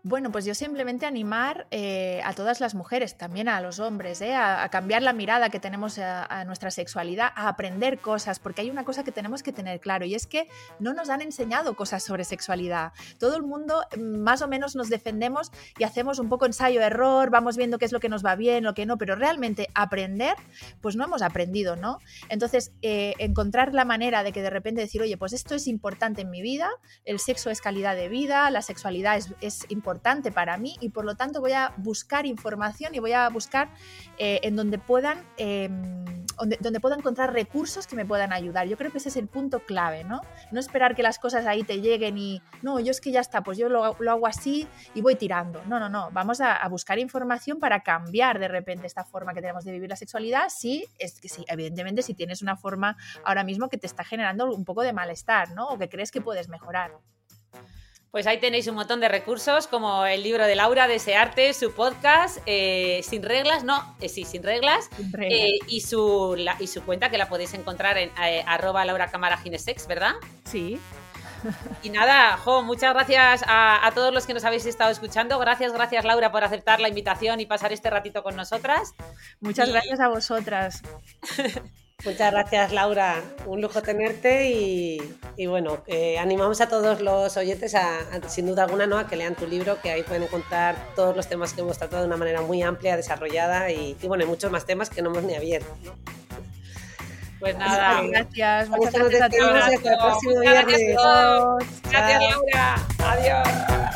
Bueno, pues yo simplemente animar eh, a todas las mujeres, también a los hombres, eh, a, cambiar la mirada que tenemos a, a, nuestra sexualidad, a aprender cosas, porque hay una cosa que tenemos que tener claro y es que no nos han enseñado cosas sobre sexualidad. Todo el mundo mm, más o menos nos defendemos y hacemos un poco ensayo-error, vamos viendo qué es lo que nos va bien, lo que no, pero realmente aprender, pues no hemos aprendido, ¿no? Entonces, eh, encontrar la manera de que de repente decir, oye, pues esto es importante en mi vida, el sexo es calidad de vida, la sexualidad es, es importante importante para mí y por lo tanto voy a buscar información y voy a buscar eh, en donde puedan, eh, donde, donde pueda encontrar recursos que me puedan ayudar. Yo creo que ese es el punto clave, ¿no? No esperar que las cosas ahí te lleguen y, no, yo es que ya está, pues yo lo, lo hago así y voy tirando. No, no, no, vamos a, a, buscar información para cambiar de repente esta forma que tenemos de vivir la sexualidad. Sí, es que sí, evidentemente si tienes una forma ahora mismo que te está generando un poco de malestar, ¿no? O que crees que puedes mejorar. Pues ahí tenéis un montón de recursos, como el libro de Laura, Desearte, su podcast, eh, Sin Reglas, no, eh, sí, Sin Reglas, sin reglas. Eh, y, su, la, y su cuenta que la podéis encontrar en eh, arroba Laura Cámara Ginesex, ¿verdad? Sí. Y nada, Jo, muchas gracias a, a, todos los que nos habéis estado escuchando. Gracias, gracias Laura por aceptar la invitación y pasar este ratito con nosotras. Muchas y... gracias a vosotras. Muchas gracias, Laura. Un lujo tenerte y, bueno, eh, animamos a todos los oyentes, a, sin duda alguna, ¿no? a que lean tu libro, que ahí pueden encontrar todos los temas que hemos tratado de una manera muy amplia, desarrollada y, bueno, hay muchos más temas que no hemos ni abierto. Pues nada, gracias. Muchas gracias a todos. Hasta el próximo viernes. Gracias, Laura. Adiós.